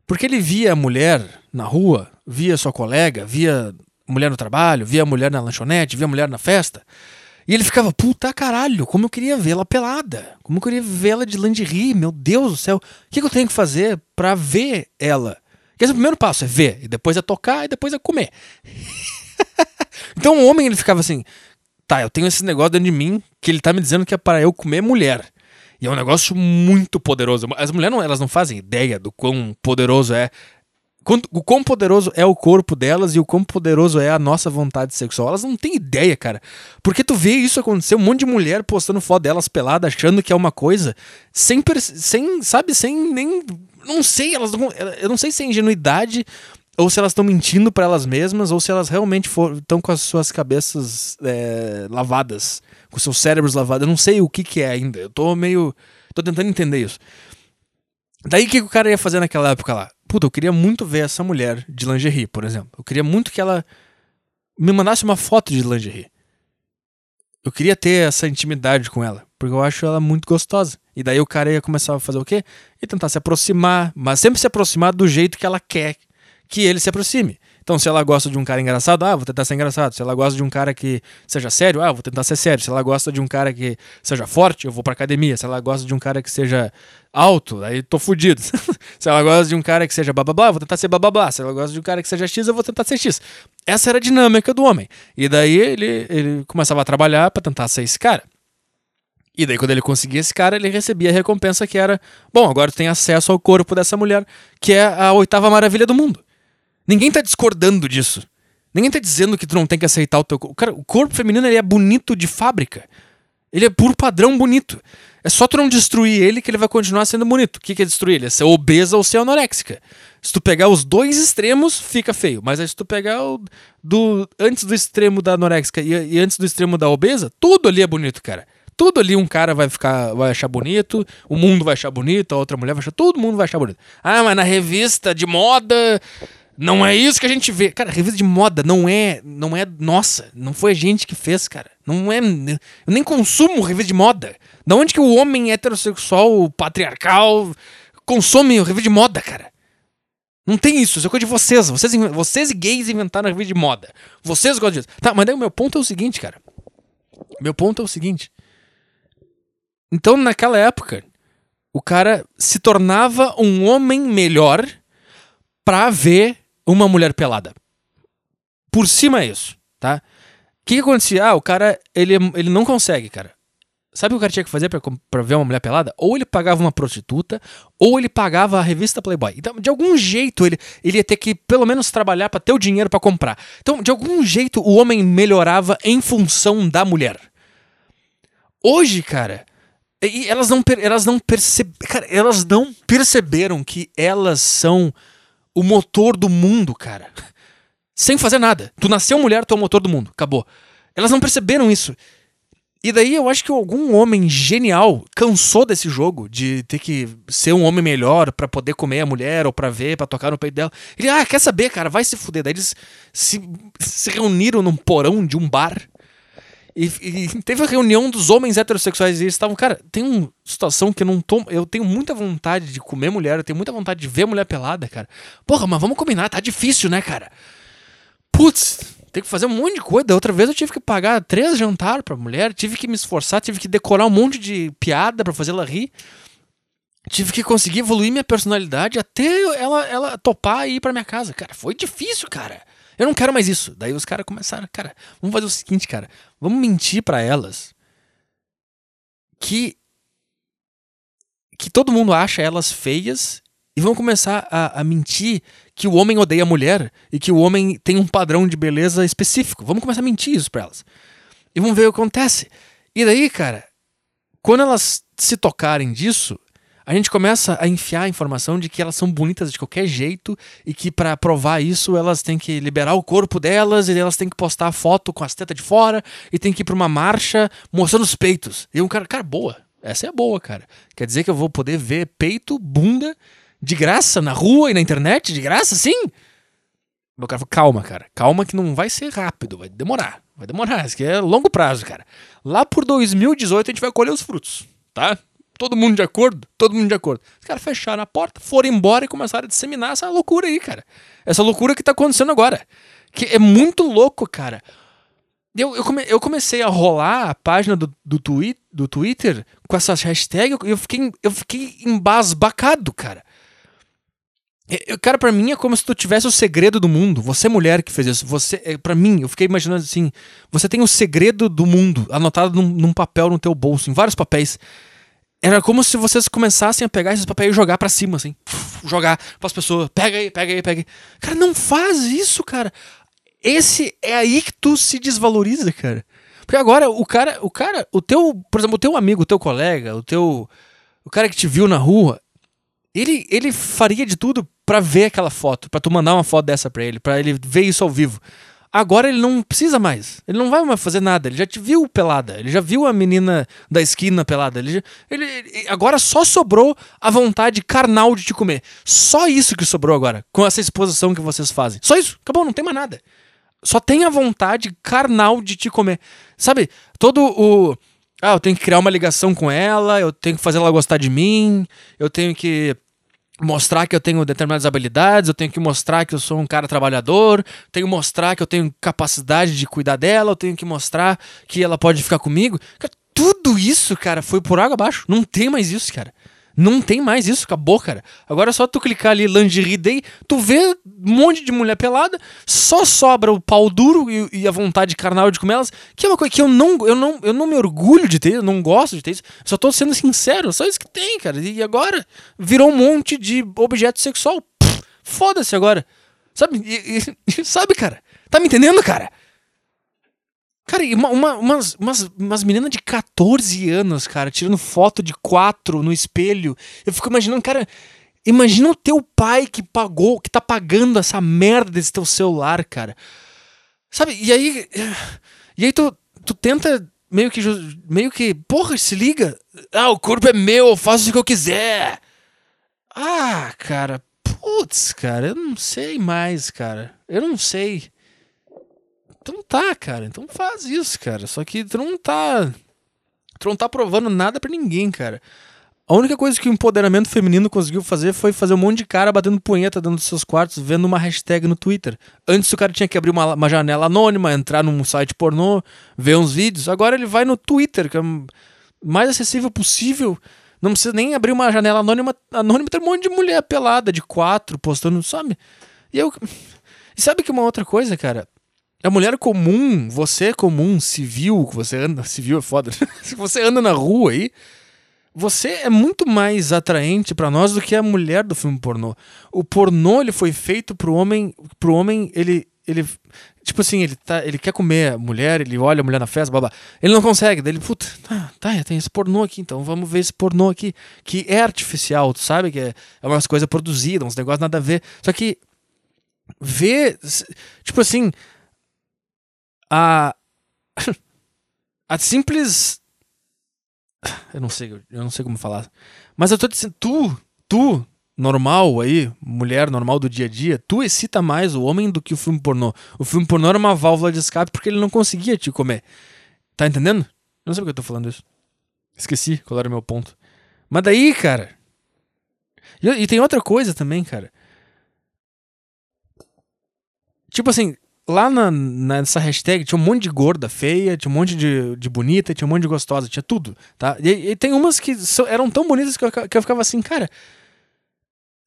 Porque ele via a mulher na rua, via sua colega, via mulher no trabalho, via a mulher na lanchonete, via a mulher na festa. E ele ficava, puta caralho, como eu queria vê-la pelada. Como eu queria vê-la de lingerie, meu Deus do céu. O que, que eu tenho que fazer para ver ela? Esse é o primeiro passo, é ver, e depois é tocar, e depois é comer. [LAUGHS] então o homem ele ficava assim, tá, eu tenho esse negócio dentro de mim que ele tá me dizendo que é para eu comer mulher. E é um negócio muito poderoso. As mulheres não, elas não fazem ideia do quão poderoso é. O quão poderoso é o corpo delas e o quão poderoso é a nossa vontade sexual. Elas não têm ideia, cara. Porque tu vê isso acontecer, um monte de mulher postando foto delas peladas, achando que é uma coisa, sem, sem sabe, sem nem não sei, elas não, eu não sei se é ingenuidade ou se elas estão mentindo pra elas mesmas, ou se elas realmente estão com as suas cabeças é, lavadas, com seus cérebros lavados. Eu não sei o que, que é ainda. Eu tô meio. tô tentando entender isso. Daí o que o cara ia fazer naquela época lá? Puta, eu queria muito ver essa mulher de lingerie, por exemplo. Eu queria muito que ela me mandasse uma foto de lingerie. Eu queria ter essa intimidade com ela, porque eu acho ela muito gostosa. E daí o cara ia começar a fazer o quê? E tentar se aproximar, mas sempre se aproximar do jeito que ela quer que ele se aproxime. Então, se ela gosta de um cara engraçado, ah, vou tentar ser engraçado. Se ela gosta de um cara que seja sério, ah, vou tentar ser sério. Se ela gosta de um cara que seja forte, eu vou pra academia. Se ela gosta de um cara que seja alto, aí tô fudido. [LAUGHS] se ela gosta de um cara que seja blá blá blá, vou tentar ser blá blá blá. Se ela gosta de um cara que seja X, eu vou tentar ser X. Essa era a dinâmica do homem. E daí ele, ele começava a trabalhar para tentar ser esse cara. E daí, quando ele conseguia esse cara, ele recebia a recompensa que era: bom, agora tu tem acesso ao corpo dessa mulher, que é a oitava maravilha do mundo. Ninguém tá discordando disso. Ninguém tá dizendo que tu não tem que aceitar o teu corpo. Cara, o corpo feminino ele é bonito de fábrica. Ele é por padrão bonito. É só tu não destruir ele que ele vai continuar sendo bonito. O que, que é destruir ele? É ser obesa ou ser anoréxica. Se tu pegar os dois extremos, fica feio. Mas aí se tu pegar o do antes do extremo da anoréxica e, e antes do extremo da obesa, tudo ali é bonito, cara. Tudo ali um cara vai ficar, vai achar bonito, o mundo vai achar bonito, a outra mulher vai achar, todo mundo vai achar bonito. Ah, mas na revista de moda não é isso que a gente vê. Cara, revista de moda não é, não é nossa, não foi a gente que fez, cara. Não é, eu nem consumo revista de moda. Da onde que o homem heterossexual, patriarcal consome revista de moda, cara? Não tem isso, isso é coisa de vocês. Vocês, vocês e gays inventaram a revista de moda. Vocês gostam disso. Tá, mas daí o meu ponto é o seguinte, cara. Meu ponto é o seguinte. Então, naquela época, o cara se tornava um homem melhor pra ver uma mulher pelada. Por cima é isso, tá? O que, que acontecia? Ah, o cara, ele, ele não consegue, cara. Sabe o que o cara tinha que fazer pra, pra ver uma mulher pelada? Ou ele pagava uma prostituta, ou ele pagava a revista Playboy. Então, de algum jeito, ele, ele ia ter que, pelo menos, trabalhar para ter o dinheiro para comprar. Então, de algum jeito, o homem melhorava em função da mulher. Hoje, cara, e elas não, elas não perceb, cara, elas não perceberam que elas são o motor do mundo, cara. Sem fazer nada. Tu nasceu mulher, tu é o motor do mundo. Acabou. Elas não perceberam isso. E daí eu acho que algum homem genial cansou desse jogo de ter que ser um homem melhor para poder comer a mulher ou para ver, para tocar no peito dela. Ele, ah, quer saber, cara, vai se fuder. Daí eles se, se reuniram num porão de um bar e, e, teve a reunião dos homens heterossexuais e eles estavam, cara, tem uma situação que eu não tô. Eu tenho muita vontade de comer mulher, eu tenho muita vontade de ver mulher pelada, cara. Porra, mas vamos combinar, tá difícil, né, cara? Putz, tem que fazer um monte de coisa. Outra vez eu tive que pagar três jantar pra mulher, tive que me esforçar, tive que decorar um monte de piada para fazer ela rir. Tive que conseguir evoluir minha personalidade até ela, ela topar e ir pra minha casa. Cara, foi difícil, cara. Eu não quero mais isso. Daí os caras começaram, cara, vamos fazer o seguinte, cara, vamos mentir para elas que que todo mundo acha elas feias e vamos começar a, a, mentir que o homem odeia a mulher e que o homem tem um padrão de beleza específico. Vamos começar a mentir isso pra elas. E vamos ver o que acontece. E daí, cara, quando elas se tocarem disso, a gente começa a enfiar a informação de que elas são bonitas de qualquer jeito e que para provar isso elas têm que liberar o corpo delas e elas têm que postar foto com as tetas de fora e tem que ir pra uma marcha mostrando os peitos. E um cara, cara, boa. Essa é boa, cara. Quer dizer que eu vou poder ver peito, bunda de graça na rua e na internet? De graça, sim? Meu cara falou, calma, cara. Calma que não vai ser rápido, vai demorar. Vai demorar, isso aqui é longo prazo, cara. Lá por 2018 a gente vai colher os frutos, tá? Todo mundo de acordo? Todo mundo de acordo. Os caras fecharam a porta, foram embora e começaram a disseminar essa loucura aí, cara. Essa loucura que tá acontecendo agora. Que é muito louco, cara. Eu, eu, come, eu comecei a rolar a página do, do, twi do Twitter com essas hashtags e eu fiquei, eu fiquei embasbacado, cara. Eu, cara, para mim é como se tu tivesse o segredo do mundo. Você, mulher que fez isso, você, é, para mim, eu fiquei imaginando assim: você tem o segredo do mundo anotado num, num papel no teu bolso, em vários papéis. Era como se vocês começassem a pegar esses papéis e jogar para cima, assim. Jogar pras pessoas. Pega aí, pega aí, pega aí. Cara, não faz isso, cara. Esse é aí que tu se desvaloriza, cara. Porque agora o cara, o cara, o teu, por exemplo, o teu amigo, o teu colega, o teu, o cara que te viu na rua, ele, ele faria de tudo pra ver aquela foto, pra tu mandar uma foto dessa pra ele, pra ele ver isso ao vivo. Agora ele não precisa mais. Ele não vai mais fazer nada. Ele já te viu pelada. Ele já viu a menina da esquina pelada. Ele, já- ele- ele- agora só sobrou a vontade carnal de te comer. Só isso que sobrou agora, com essa exposição que vocês fazem. Só isso. Acabou, não tem mais nada. Só tem a vontade carnal de te comer. Sabe? Todo o. Ah, eu tenho que criar uma ligação com ela, eu tenho que fazer ela gostar de mim, eu tenho que mostrar que eu tenho determinadas habilidades, eu tenho que mostrar que eu sou um cara trabalhador, tenho que mostrar que eu tenho capacidade de cuidar dela, eu tenho que mostrar que ela pode ficar comigo. Tudo isso, cara, foi por água abaixo. Não tem mais isso, cara. Não tem mais isso, acabou, cara. Agora é só tu clicar ali lingerie day, tu vê um monte de mulher pelada, só sobra o pau duro e, e a vontade carnal de comer elas, que é uma coisa que eu não, eu não, eu não me orgulho de ter, eu não gosto de ter isso. Só tô sendo sincero, só isso que tem, cara. E agora virou um monte de objeto sexual. Foda-se agora. Sabe? E- e- [LAUGHS] sabe, cara? Tá me entendendo, cara? Cara, e uma, uma- umas, umas, umas meninas de 14 anos, cara, tirando foto de quatro no espelho. Eu fico imaginando, cara, imagina o teu pai que pagou, que tá pagando essa merda desse teu celular, cara. Sabe? E aí. E aí tu, tu tenta meio que. Meio que. Porra, se liga. Ah, o corpo é meu, eu faço o que eu quiser. Ah, cara. Putz, cara, eu não sei mais, cara. Eu não sei. Então tá, cara. Então faz isso, cara. Só que tu não tá. Tu não tá provando nada pra ninguém, cara. A única coisa que o empoderamento feminino conseguiu fazer foi fazer um monte de cara batendo punheta dentro dos seus quartos, vendo uma hashtag no Twitter. Antes o cara tinha que abrir uma, uma janela anônima, entrar num site pornô, ver uns vídeos. Agora ele vai no Twitter, que é o mais acessível possível. Não precisa nem abrir uma janela anônima. Anônima tem um monte de mulher pelada, de quatro, postando, sabe? E eu. E sabe que uma outra coisa, cara? A mulher comum, você comum, civil, você anda. Civil é foda. [LAUGHS] Se você anda na rua aí, você é muito mais atraente pra nós do que a mulher do filme pornô. O pornô ele foi feito pro homem, pro homem ele ele tipo assim, ele tá, ele quer comer a mulher, ele olha a mulher na festa, blá. Ele não consegue, daí ele, puta, tá, tá, tem esse pornô aqui, então vamos ver esse pornô aqui, que é artificial, tu sabe que é, é umas coisas produzidas, uns negócios nada a ver. Só que ver, tipo assim, a [LAUGHS] a simples eu não sei, eu não sei como falar. Mas eu tô dizendo, tu, tu, normal aí, mulher normal do dia a dia, tu excita mais o homem do que o filme pornô. O filme pornô era uma válvula de escape porque ele não conseguia te comer. Tá entendendo? Eu não sei porque eu tô falando isso. Esqueci qual era o meu ponto. Mas daí, cara. E, e tem outra coisa também, cara. Tipo assim, lá na, nessa hashtag tinha um monte de gorda feia, tinha um monte de, de bonita, tinha um monte de gostosa, tinha tudo, tá? E, e tem umas que eram tão bonitas que eu, que eu ficava assim, cara.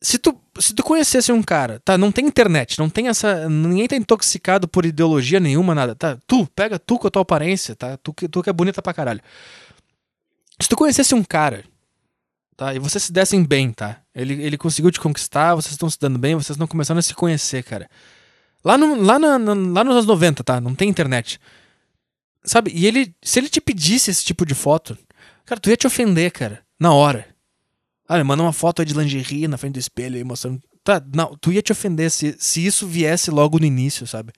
Se tu, se tu conhecesse um cara, tá? Não tem internet, não tem essa. Ninguém tá intoxicado por ideologia nenhuma, nada, tá? Tu, pega tu com a tua aparência, tá? Tu, que- tu que é bonita pra caralho. Se tu conhecesse um cara, tá? E vocês se dessem bem, tá? Ele, ele conseguiu te conquistar, vocês estão se dando bem, vocês estão começando a se conhecer, cara. Lá, no, lá, na, na- lá nos anos 90, tá? Não tem internet. Sabe? E ele. Se ele te pedisse esse tipo de foto, cara, tu ia te ofender, cara. Na hora. Ah, manda uma foto de lingerie na frente do espelho aí mostrando. Tá, não, tu ia te ofender se, se isso viesse logo no início, sabe?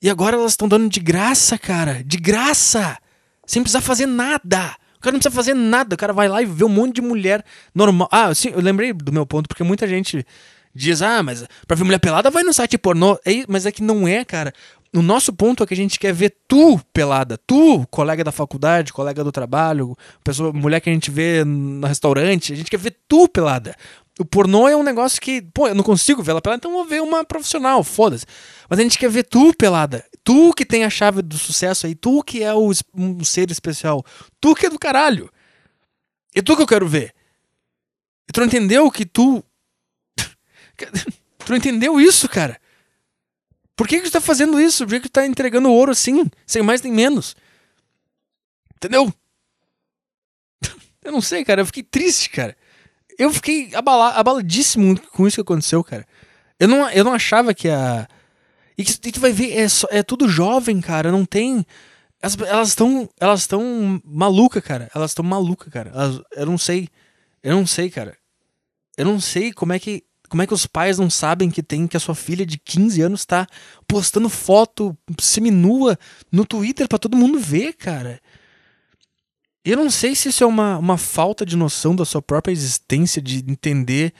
E agora elas estão dando de graça, cara. De graça! Sem precisar fazer nada. O cara não precisa fazer nada. O cara vai lá e vê um monte de mulher normal. Ah, sim, eu lembrei do meu ponto, porque muita gente diz, ah, mas pra ver mulher pelada vai no site pornô. É, mas é que não é, cara. O nosso ponto é que a gente quer ver tu pelada. Tu, colega da faculdade, colega do trabalho, pessoa, mulher que a gente vê no restaurante. A gente quer ver tu pelada. O pornô é um negócio que, pô, eu não consigo ver ela pelada, então vou ver uma profissional, foda-se. Mas a gente quer ver tu pelada. Tu que tem a chave do sucesso aí, tu que é o, um ser especial. Tu que é do caralho. É tu que eu quero ver. E tu não entendeu que tu. [LAUGHS] tu não entendeu isso, cara? Por que, que tu tá fazendo isso? Por que, que tu tá entregando ouro assim, sem mais nem menos? Entendeu? [LAUGHS] Eu não sei, cara. Eu fiquei triste, cara. Eu fiquei abala abaladíssimo com isso que aconteceu, cara. Eu não, eu não achava que a. E, que, e tu vai ver, é, só- é tudo jovem, cara. Não tem. As- Elas estão. Elas estão maluca, cara. Elas estão maluca, cara. Elas- eu não sei. Eu não sei, cara. Eu não sei como é que como é que os pais não sabem que tem que a sua filha de 15 anos tá postando foto seminua no Twitter pra todo mundo ver, cara? Eu não sei se isso é uma, uma falta de noção da sua própria existência, de entender.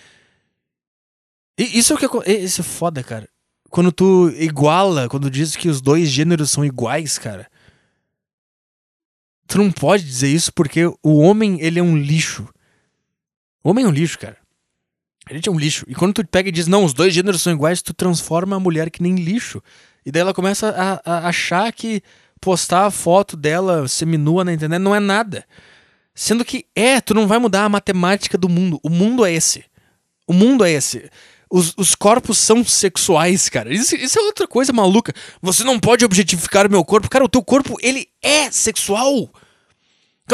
E isso é o que Isso é foda, cara. Quando tu iguala, quando diz que os dois gêneros são iguais, cara. Tu não pode dizer isso porque o homem, ele é um lixo. O homem é um lixo, cara. A gente é um lixo. E quando tu pega e diz, não, os dois gêneros são iguais, tu transforma a mulher que nem lixo. E daí ela começa a, a achar que postar a foto dela seminua na internet não é nada. Sendo que é, tu não vai mudar a matemática do mundo. O mundo é esse. O mundo é esse. Os, os corpos são sexuais, cara. Isso, isso é outra coisa maluca. Você não pode objetificar o meu corpo. Cara, o teu corpo, ele é sexual.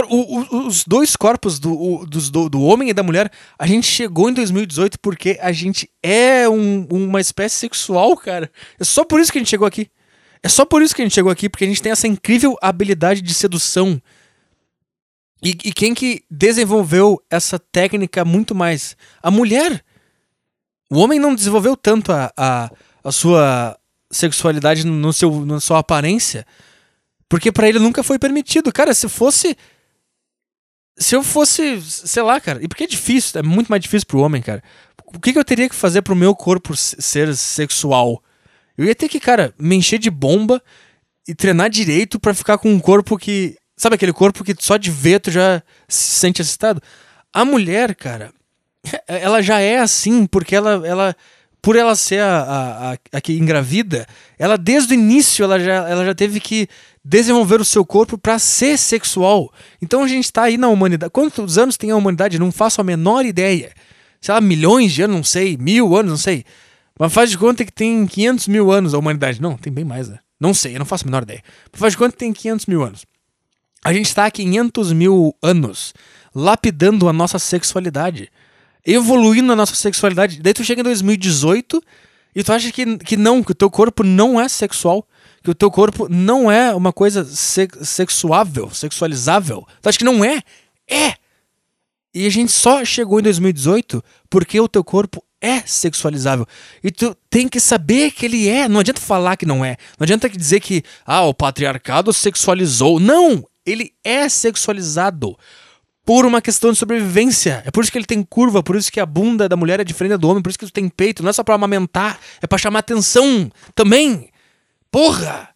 O- o- os dois corpos do, o- dos- do, do homem e da mulher, a gente chegou em 2018 porque a gente é um- uma espécie sexual, cara. É só por isso que a gente chegou aqui. É só por isso que a gente chegou aqui, porque a gente tem essa incrível habilidade de sedução. E, e quem que desenvolveu essa técnica muito mais? A mulher. O homem não desenvolveu tanto a, a, a sua sexualidade no seu, na sua aparência, porque pra ele nunca foi permitido. Cara, se fosse. Se eu fosse, sei lá, cara, e porque é difícil, é muito mais difícil pro homem, cara. O que, que eu teria que fazer pro meu corpo se- ser sexual? Eu ia ter que, cara, me encher de bomba e treinar direito pra ficar com um corpo que. Sabe aquele corpo que só de ver tu já se sente excitado? A mulher, cara, [LAUGHS] ela já é assim, porque ela. ela por ela ser a, a, a, que engravida, ela desde o início ela já, ela já teve que desenvolver o seu corpo pra ser sexual. Então a gente tá aí na humanidade. Quantos anos tem a humanidade? Não faço a menor ideia. Sei lá, milhões de anos, não sei, mil anos, não sei. Mas faz de conta que tem 500 mil anos a humanidade. Não, tem bem mais, né? Não sei, eu não faço a menor ideia. Mas faz de conta que tem 500 mil anos. A gente está há 500 mil anos lapidando a nossa sexualidade, evoluindo a nossa sexualidade. Daí tu chega em 2018 e tu acha que, que não, que o teu corpo não é sexual, que o teu corpo não é uma coisa se sexuável, sexualizável. Tu acha que não é? É! E a gente só chegou em 2018 porque o teu corpo é sexualizável. E tu tem que saber que ele é. Não adianta falar que não é. Não adianta dizer que ah, o patriarcado sexualizou. Não! Ele é sexualizado por uma questão de sobrevivência. É por isso que ele tem curva, por isso que a bunda da mulher é diferente do homem, por isso que tu tem peito. Não é só pra amamentar, é pra chamar atenção também. Porra!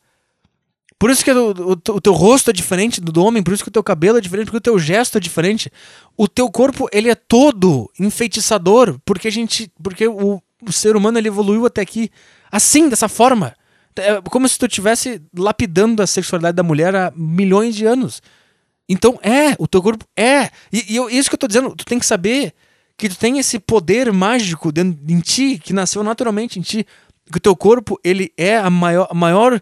Por isso que o, o- o teu rosto é diferente do do homem, por isso que o teu cabelo é diferente, porque o teu gesto é diferente. O teu corpo, ele é todo enfeitiçador, porque a gente, porque o, o ser humano ele evoluiu até aqui assim, dessa forma. É como se tu estivesse lapidando a sexualidade da mulher há milhões de anos. Então é, o teu corpo é. E, e eu- isso que eu tô dizendo, tu tem que saber que tu tem esse poder mágico dentro em ti, que nasceu naturalmente em ti. Que o teu corpo, ele é a maior, a maior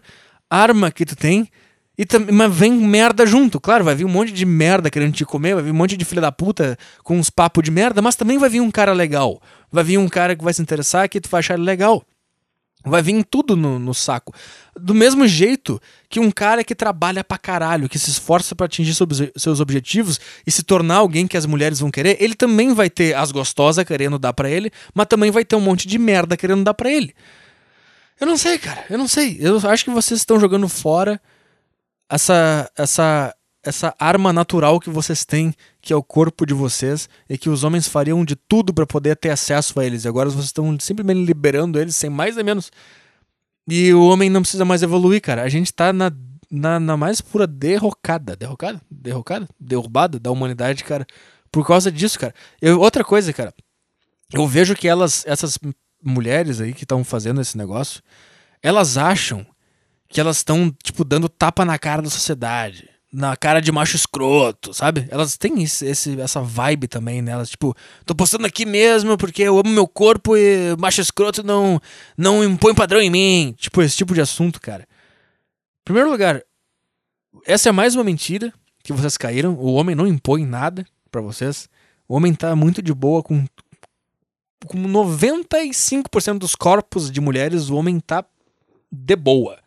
arma que tu tem. E mas vem merda junto. Claro, vai vir um monte de merda querendo te comer, vai vir um monte de filha da puta com uns papos de merda, mas também vai vir um cara legal. Vai vir um cara que vai se interessar, que tu vai achar legal. Vai vir tudo no, no saco. Do mesmo jeito que um cara que trabalha pra caralho, que se esforça pra atingir seus, objetivos e se tornar alguém que as mulheres vão querer, ele também vai ter as gostosas querendo dar pra ele, mas também vai ter um monte de merda querendo dar pra ele. Eu não sei, cara. Eu não sei. Eu acho que vocês estão jogando fora essa essa essa arma natural que vocês têm, que é o corpo de vocês, e que os homens fariam de tudo pra poder ter acesso a eles. E agora vocês estão simplesmente liberando eles sem mais nem menos. E o homem não precisa mais evoluir, cara. A gente tá na, na, na mais pura derrocada. Derrocada? Derrocada? Derrubada da humanidade, cara. Por causa disso, cara. Eu, outra coisa, cara. Eu vejo que elas, essas mulheres aí que estão fazendo esse negócio, elas acham que elas estão, tipo, dando tapa na cara da sociedade. Na cara de macho escroto, sabe? Elas têm esse, esse- essa vibe também nelas. Tipo, tô postando aqui mesmo porque eu amo meu corpo e macho escroto não, não impõe padrão em mim. Tipo, esse tipo de assunto, cara. Em primeiro lugar, essa é mais uma mentira que vocês caíram. O homem não impõe nada pra vocês. O homem tá muito de boa com. Com 95% dos corpos de mulheres, o homem tá de boa.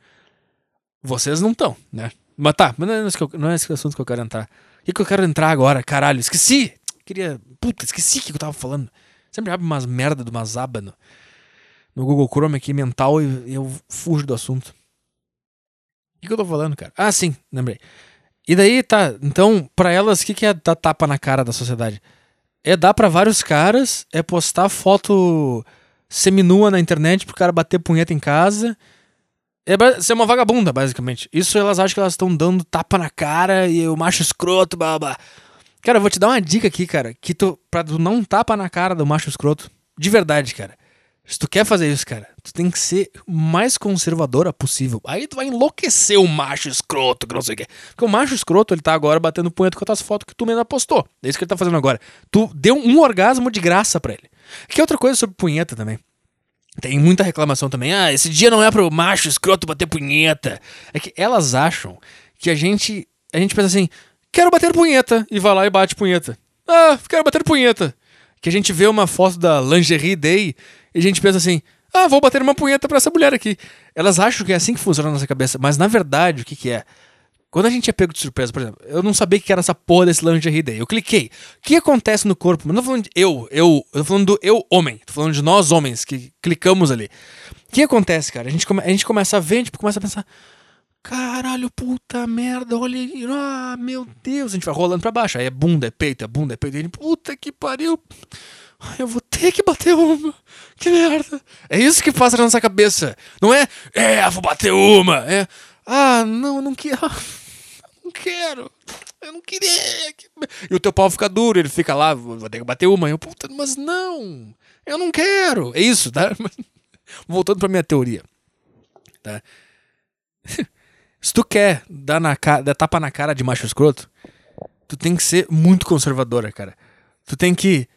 Vocês não estão, né? Mas tá, mas não é, esse não é esse assunto que eu quero entrar. O que, que eu quero entrar agora? Caralho, esqueci! Queria. Puta, esqueci o que eu tava falando. Sempre abre umas merda de umas abas no, no Google Chrome aqui mental e eu fujo do assunto. O que, que eu tô falando, cara? Ah, sim, lembrei. E daí, tá, então, pra elas, o que, que é dar tapa na cara da sociedade? É dar pra vários caras, é postar foto seminua na internet pro cara bater punheta em casa. É ser uma vagabunda, basicamente. Isso elas acham que elas estão dando tapa na cara e o macho escroto, blá. Cara, eu vou te dar uma dica aqui, cara, que tu, pra tu não tapa na cara do macho escroto. De verdade, cara. Se tu quer fazer isso, cara, tu tem que ser mais conservadora possível. Aí tu vai enlouquecer o macho escroto, que não sei o quê. Porque o macho escroto, ele tá agora batendo punheta com as fotos que tu mesmo postou. É isso que ele tá fazendo agora. Tu deu um orgasmo de graça pra ele. Que outra coisa sobre punheta também. Tem muita reclamação também. Ah, esse dia não é pro macho escroto bater punheta. É que elas acham que a gente. A gente pensa assim, quero bater punheta. E vai lá e bate punheta. Ah, quero bater punheta. Que a gente vê uma foto da Lingerie Day e a gente pensa assim, ah, vou bater uma punheta pra essa mulher aqui. Elas acham que é assim que funciona na nossa cabeça. Mas na verdade, o que, que é? Quando a gente é pego de surpresa, por exemplo, eu não sabia que era essa porra desse lingerie day. Eu cliquei. O que acontece no corpo? Mas não tô falando de eu, eu, eu tô falando do eu homem. Tô falando de nós homens que clicamos ali. O que acontece, cara? A gente, come, a gente começa a ver, tipo, começa a pensar. Caralho, puta merda, olha. Ah, meu Deus. A gente vai rolando pra baixo. Aí é bunda, é peito, é bunda, é peito. Gente, puta que pariu. Eu vou ter que bater uma. Que merda. É isso que passa na nossa cabeça. Não é, é, vou bater uma. É, ah, não, não quero. [LAUGHS] Quero. Eu não queria. E o teu pau fica duro, ele fica lá, vou ter que bater uma. Eu, puta, mas não. Eu não quero. É isso, tá? [LAUGHS] Voltando pra minha teoria. Tá? [LAUGHS] Se tu quer dar, na ca... dar tapa na cara de macho escroto, tu tem que ser muito conservadora, cara. Tu tem que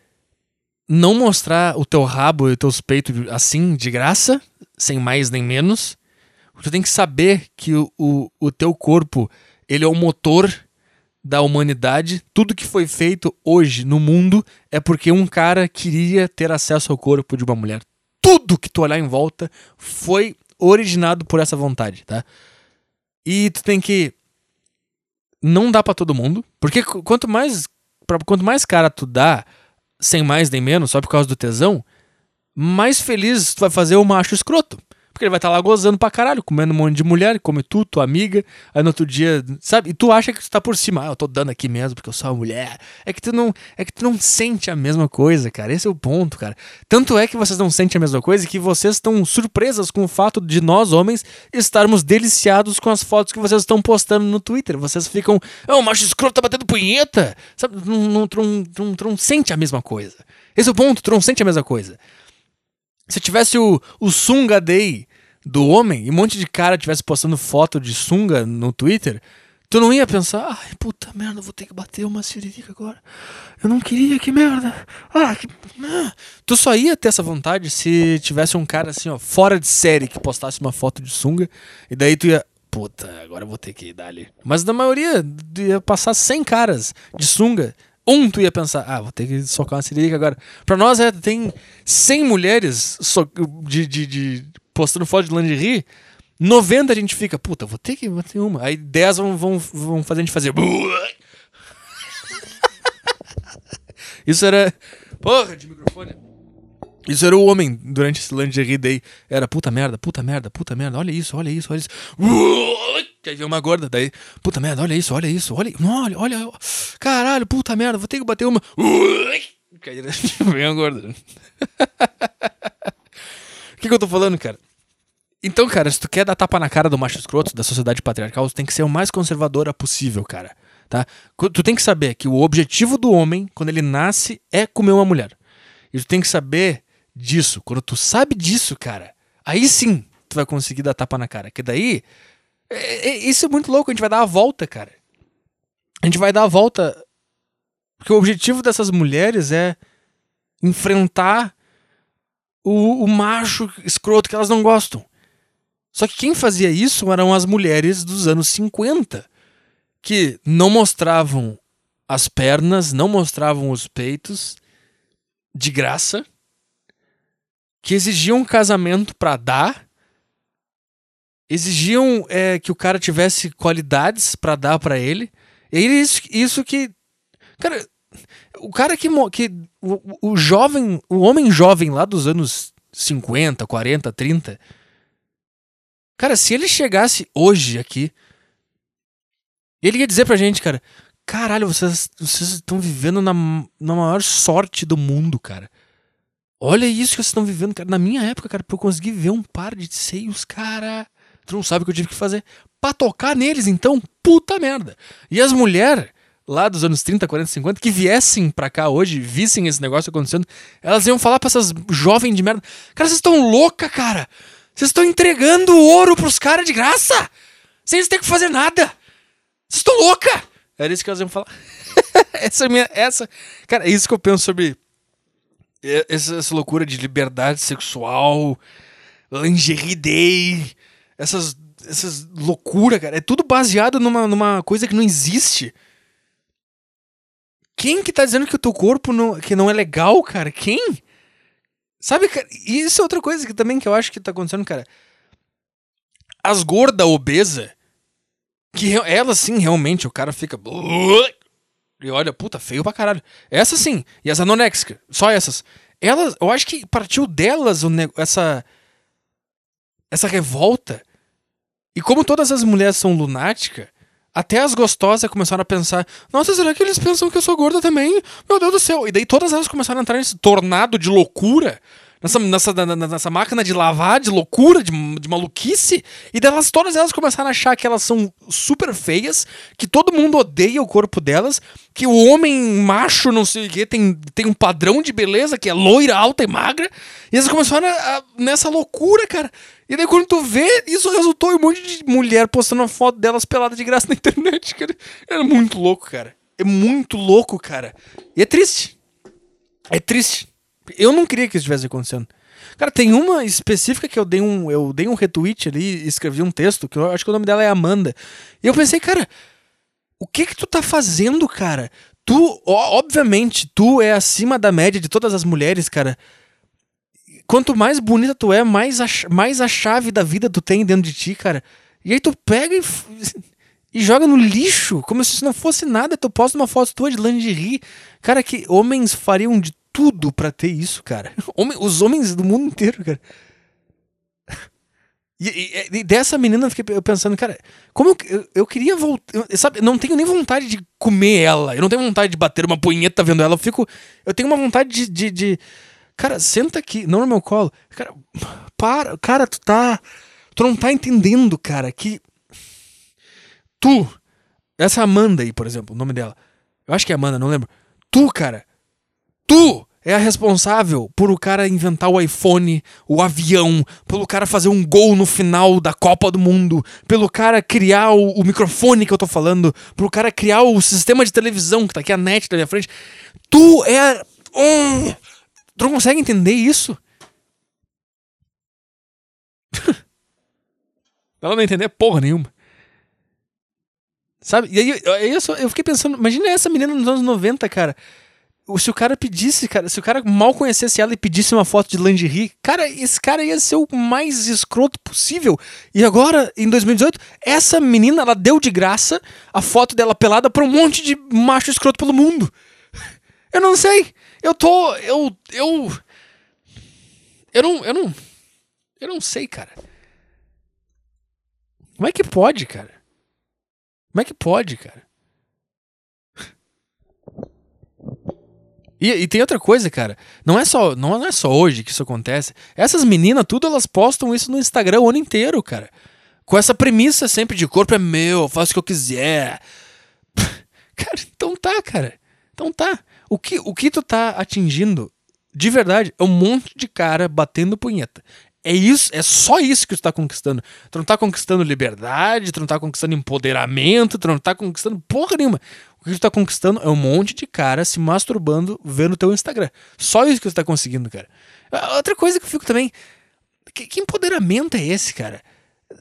não mostrar o teu rabo e os teus peitos assim, de graça, sem mais nem menos. Tu tem que saber que o, o, o teu corpo, ele é o motor da humanidade. Tudo que foi feito hoje no mundo é porque um cara queria ter acesso ao corpo de uma mulher. Tudo que tu olhar em volta foi originado por essa vontade, tá? E tu tem que não dá pra todo mundo, porque qu- quanto mais quanto mais cara tu dá, sem mais nem menos, só por causa do tesão, mais feliz tu vai fazer o macho escroto. Porque ele vai estar lá gozando pra caralho, comendo um monte de mulher, come tu, tua amiga, aí no outro dia, sabe? E tu acha que tu tá por cima, ah, eu tô dando aqui mesmo porque eu sou uma mulher. É que tu não, é que tu não sente a mesma coisa, cara. Esse é o ponto, cara. Tanto é que vocês não sentem a mesma coisa que vocês estão surpresas com o fato de nós homens estarmos deliciados com as fotos que vocês estão postando no Twitter. Vocês ficam, ah, o macho escroto tá batendo punheta. Sabe? Não, não, não, não, não sente a mesma coisa. Esse é o ponto, tu não sente a mesma coisa. Se tivesse o, o Sunga Day do homem e um monte de cara tivesse postando foto de sunga no Twitter, tu não ia pensar, ai, puta merda, vou ter que bater uma siririca agora. Eu não queria, que merda. Ah, que... ah." Tu só ia ter essa vontade se tivesse um cara assim, ó, fora de série que postasse uma foto de sunga e daí tu ia. Puta, agora eu vou ter que dar ali. Mas na maioria ia passar 100 caras de sunga. Um tu ia pensar, ah, vou ter que socar uma siririca agora. Pra nós é, tem 100 mulheres so- de, de, de- postando foto de lingerie, 90 a gente fica, puta, vou ter que bater uma. Aí 10 vão, vão, vão fazer a gente fazer. [LAUGHS] Isso era. Porra, de microfone. Isso era o homem durante esse lingerie day. Era puta merda, puta merda, puta merda, olha isso, olha isso, olha isso. [LAUGHS] Aí veio uma gorda, daí, puta merda, olha isso, olha isso, olha, olha, olha, caralho, puta merda, vou ter que bater uma. [LAUGHS] Aí Vem a gorda. O que, que eu tô falando, cara? Então, cara, se tu quer dar tapa na cara do macho escroto, da sociedade patriarcal, tu tem que ser o mais conservadora possível, cara. Tá? Tu tem que saber que o objetivo do homem, quando ele nasce, é comer uma mulher. E tu tem que saber disso. Quando tu sabe disso, cara, aí sim tu vai conseguir dar tapa na cara. Que daí. é- é- isso é muito louco, a gente vai dar a volta, cara. A gente vai dar a volta. Porque o objetivo dessas mulheres é enfrentar o, o macho escroto que elas não gostam. Só que quem fazia isso eram as mulheres dos anos 50, que não mostravam as pernas, não mostravam os peitos de graça, que exigiam um casamento pra dar, exigiam é, que o cara tivesse qualidades pra dar pra ele. E aí isso, isso que. Cara, O cara que. que o, o jovem. O homem jovem lá dos anos 50, 40, 30. Cara, se ele chegasse hoje aqui. Ele ia dizer pra gente, cara. Caralho, vocês, vocês estão vivendo na, na maior sorte do mundo, cara. Olha isso que vocês estão vivendo, cara. Na minha época, cara, pra eu conseguir ver um par de seios, cara. Tu não sabe o que eu tive que fazer. Pra tocar neles, então, puta merda. E as mulheres lá dos anos 30, 40, 50, que viessem pra cá hoje, vissem esse negócio acontecendo, elas iam falar pra essas jovens de merda: Cara, vocês estão louca, cara. Vocês estão entregando ouro pros caras de graça. Sem eles terem que fazer nada. Vocês estão louca. Era isso que elas iam falar. [LAUGHS] essa é minha. Essa. Cara, é isso que eu penso sobre essa, essa loucura de liberdade sexual, lingerie day, essas, essas loucuras, cara. É tudo baseado numa, numa coisa que não existe. Quem que tá dizendo que o teu corpo não, que não é legal, cara? Quem? Sabe, cara? Isso é outra coisa que também que eu acho que tá acontecendo, cara. As gordas obesas, que elas sim, realmente, o cara fica. E olha, puta, feio pra caralho. Essas sim. E as anoréxicas, só essas. Elas, eu acho que partiu delas essa. Essa revolta. E como todas as mulheres são lunáticas, até as gostosas começaram a pensar: Nossa, será que eles pensam que eu sou gorda também? Meu Deus do céu. E daí todas elas começaram a entrar nesse tornado de loucura. Nessa, nessa, nessa máquina de lavar, de loucura, de, de maluquice. E delas, todas elas começaram a achar que elas são super feias, que todo mundo odeia o corpo delas, que o homem macho, não sei o quê, tem, tem um padrão de beleza que é loira, alta e magra. E elas começaram a- a- nessa loucura, cara. E daí quando tu vê, isso resultou em um monte de mulher postando uma foto delas pelada de graça na internet, cara. É muito louco, cara. É muito louco, cara. E é triste. É triste. Eu não queria que isso estivesse acontecendo. Cara, tem uma específica que eu dei um, eu dei um retweet ali escrevi um texto, que eu acho que o nome dela é Amanda. E eu pensei, cara, o que que tu tá fazendo, cara? Tu, obviamente, tu é acima da média de todas as mulheres, cara. Quanto mais bonita tu é, mais a, mais a chave da vida tu tem dentro de ti, cara. E aí tu pega e, e joga no lixo, como se isso não fosse nada. Tu posta uma foto tua de lingerie. Cara, que homens fariam de tudo pra ter isso, cara. [LAUGHS] Homem- os homens do mundo inteiro, cara. [LAUGHS] E, e- e dessa menina eu fiquei pensando, cara, como eu, eu, eu queria voltar. eu- Sabe, não tenho nem vontade de comer ela. Eu não tenho vontade de bater uma punheta vendo ela. Eu fico. Eu tenho uma vontade de. de, de- cara, senta aqui, não no meu colo. Cara, para. Cara, tu tá. Tu não tá entendendo, cara, que. Tu. Essa Amanda aí, por exemplo, o nome dela. Eu acho que é Amanda, não lembro. Tu, cara. Tu é a responsável por o cara inventar o iPhone, o avião, pelo cara fazer um gol no final da Copa do Mundo, pelo cara criar o, o microfone que eu tô falando, pelo cara criar o sistema de televisão que tá aqui a net na minha frente. Tu é. Hum, tu não consegue entender isso? [LAUGHS] Ela não entender porra nenhuma. Sabe? E aí, eu, eu fiquei pensando, imagina essa menina nos anos 90, cara. Se o cara pedisse, cara, se o cara mal conhecesse ela e pedisse uma foto de lingerie, cara, esse cara ia ser o mais escroto possível. E agora, em 2018, essa menina, ela deu de graça a foto dela pelada pra um monte de macho escroto pelo mundo. [LAUGHS] Eu não sei. Eu tô. Eu. Eu. Eu não. Eu não. Eu não sei, cara. Como é que pode, cara? Como é que pode, cara? E, e tem outra coisa, cara. Não é só não é só hoje que isso acontece. Essas meninas, tudo elas postam isso no Instagram o ano inteiro, cara. Com essa premissa sempre de corpo é meu, eu faço o que eu quiser. [LAUGHS] Cara, então tá, cara. Então tá. O que, o que tu tá atingindo, de verdade, é um monte de cara batendo punheta. É isso, é só isso que tu tá conquistando. Tu não tá conquistando liberdade, tu não tá conquistando empoderamento, tu não tá conquistando porra nenhuma. O que tu tá conquistando é um monte de cara se masturbando vendo teu Instagram. Só isso que tu tá conseguindo, cara. Ah, Outra coisa que eu fico também. Que, que empoderamento é esse, cara?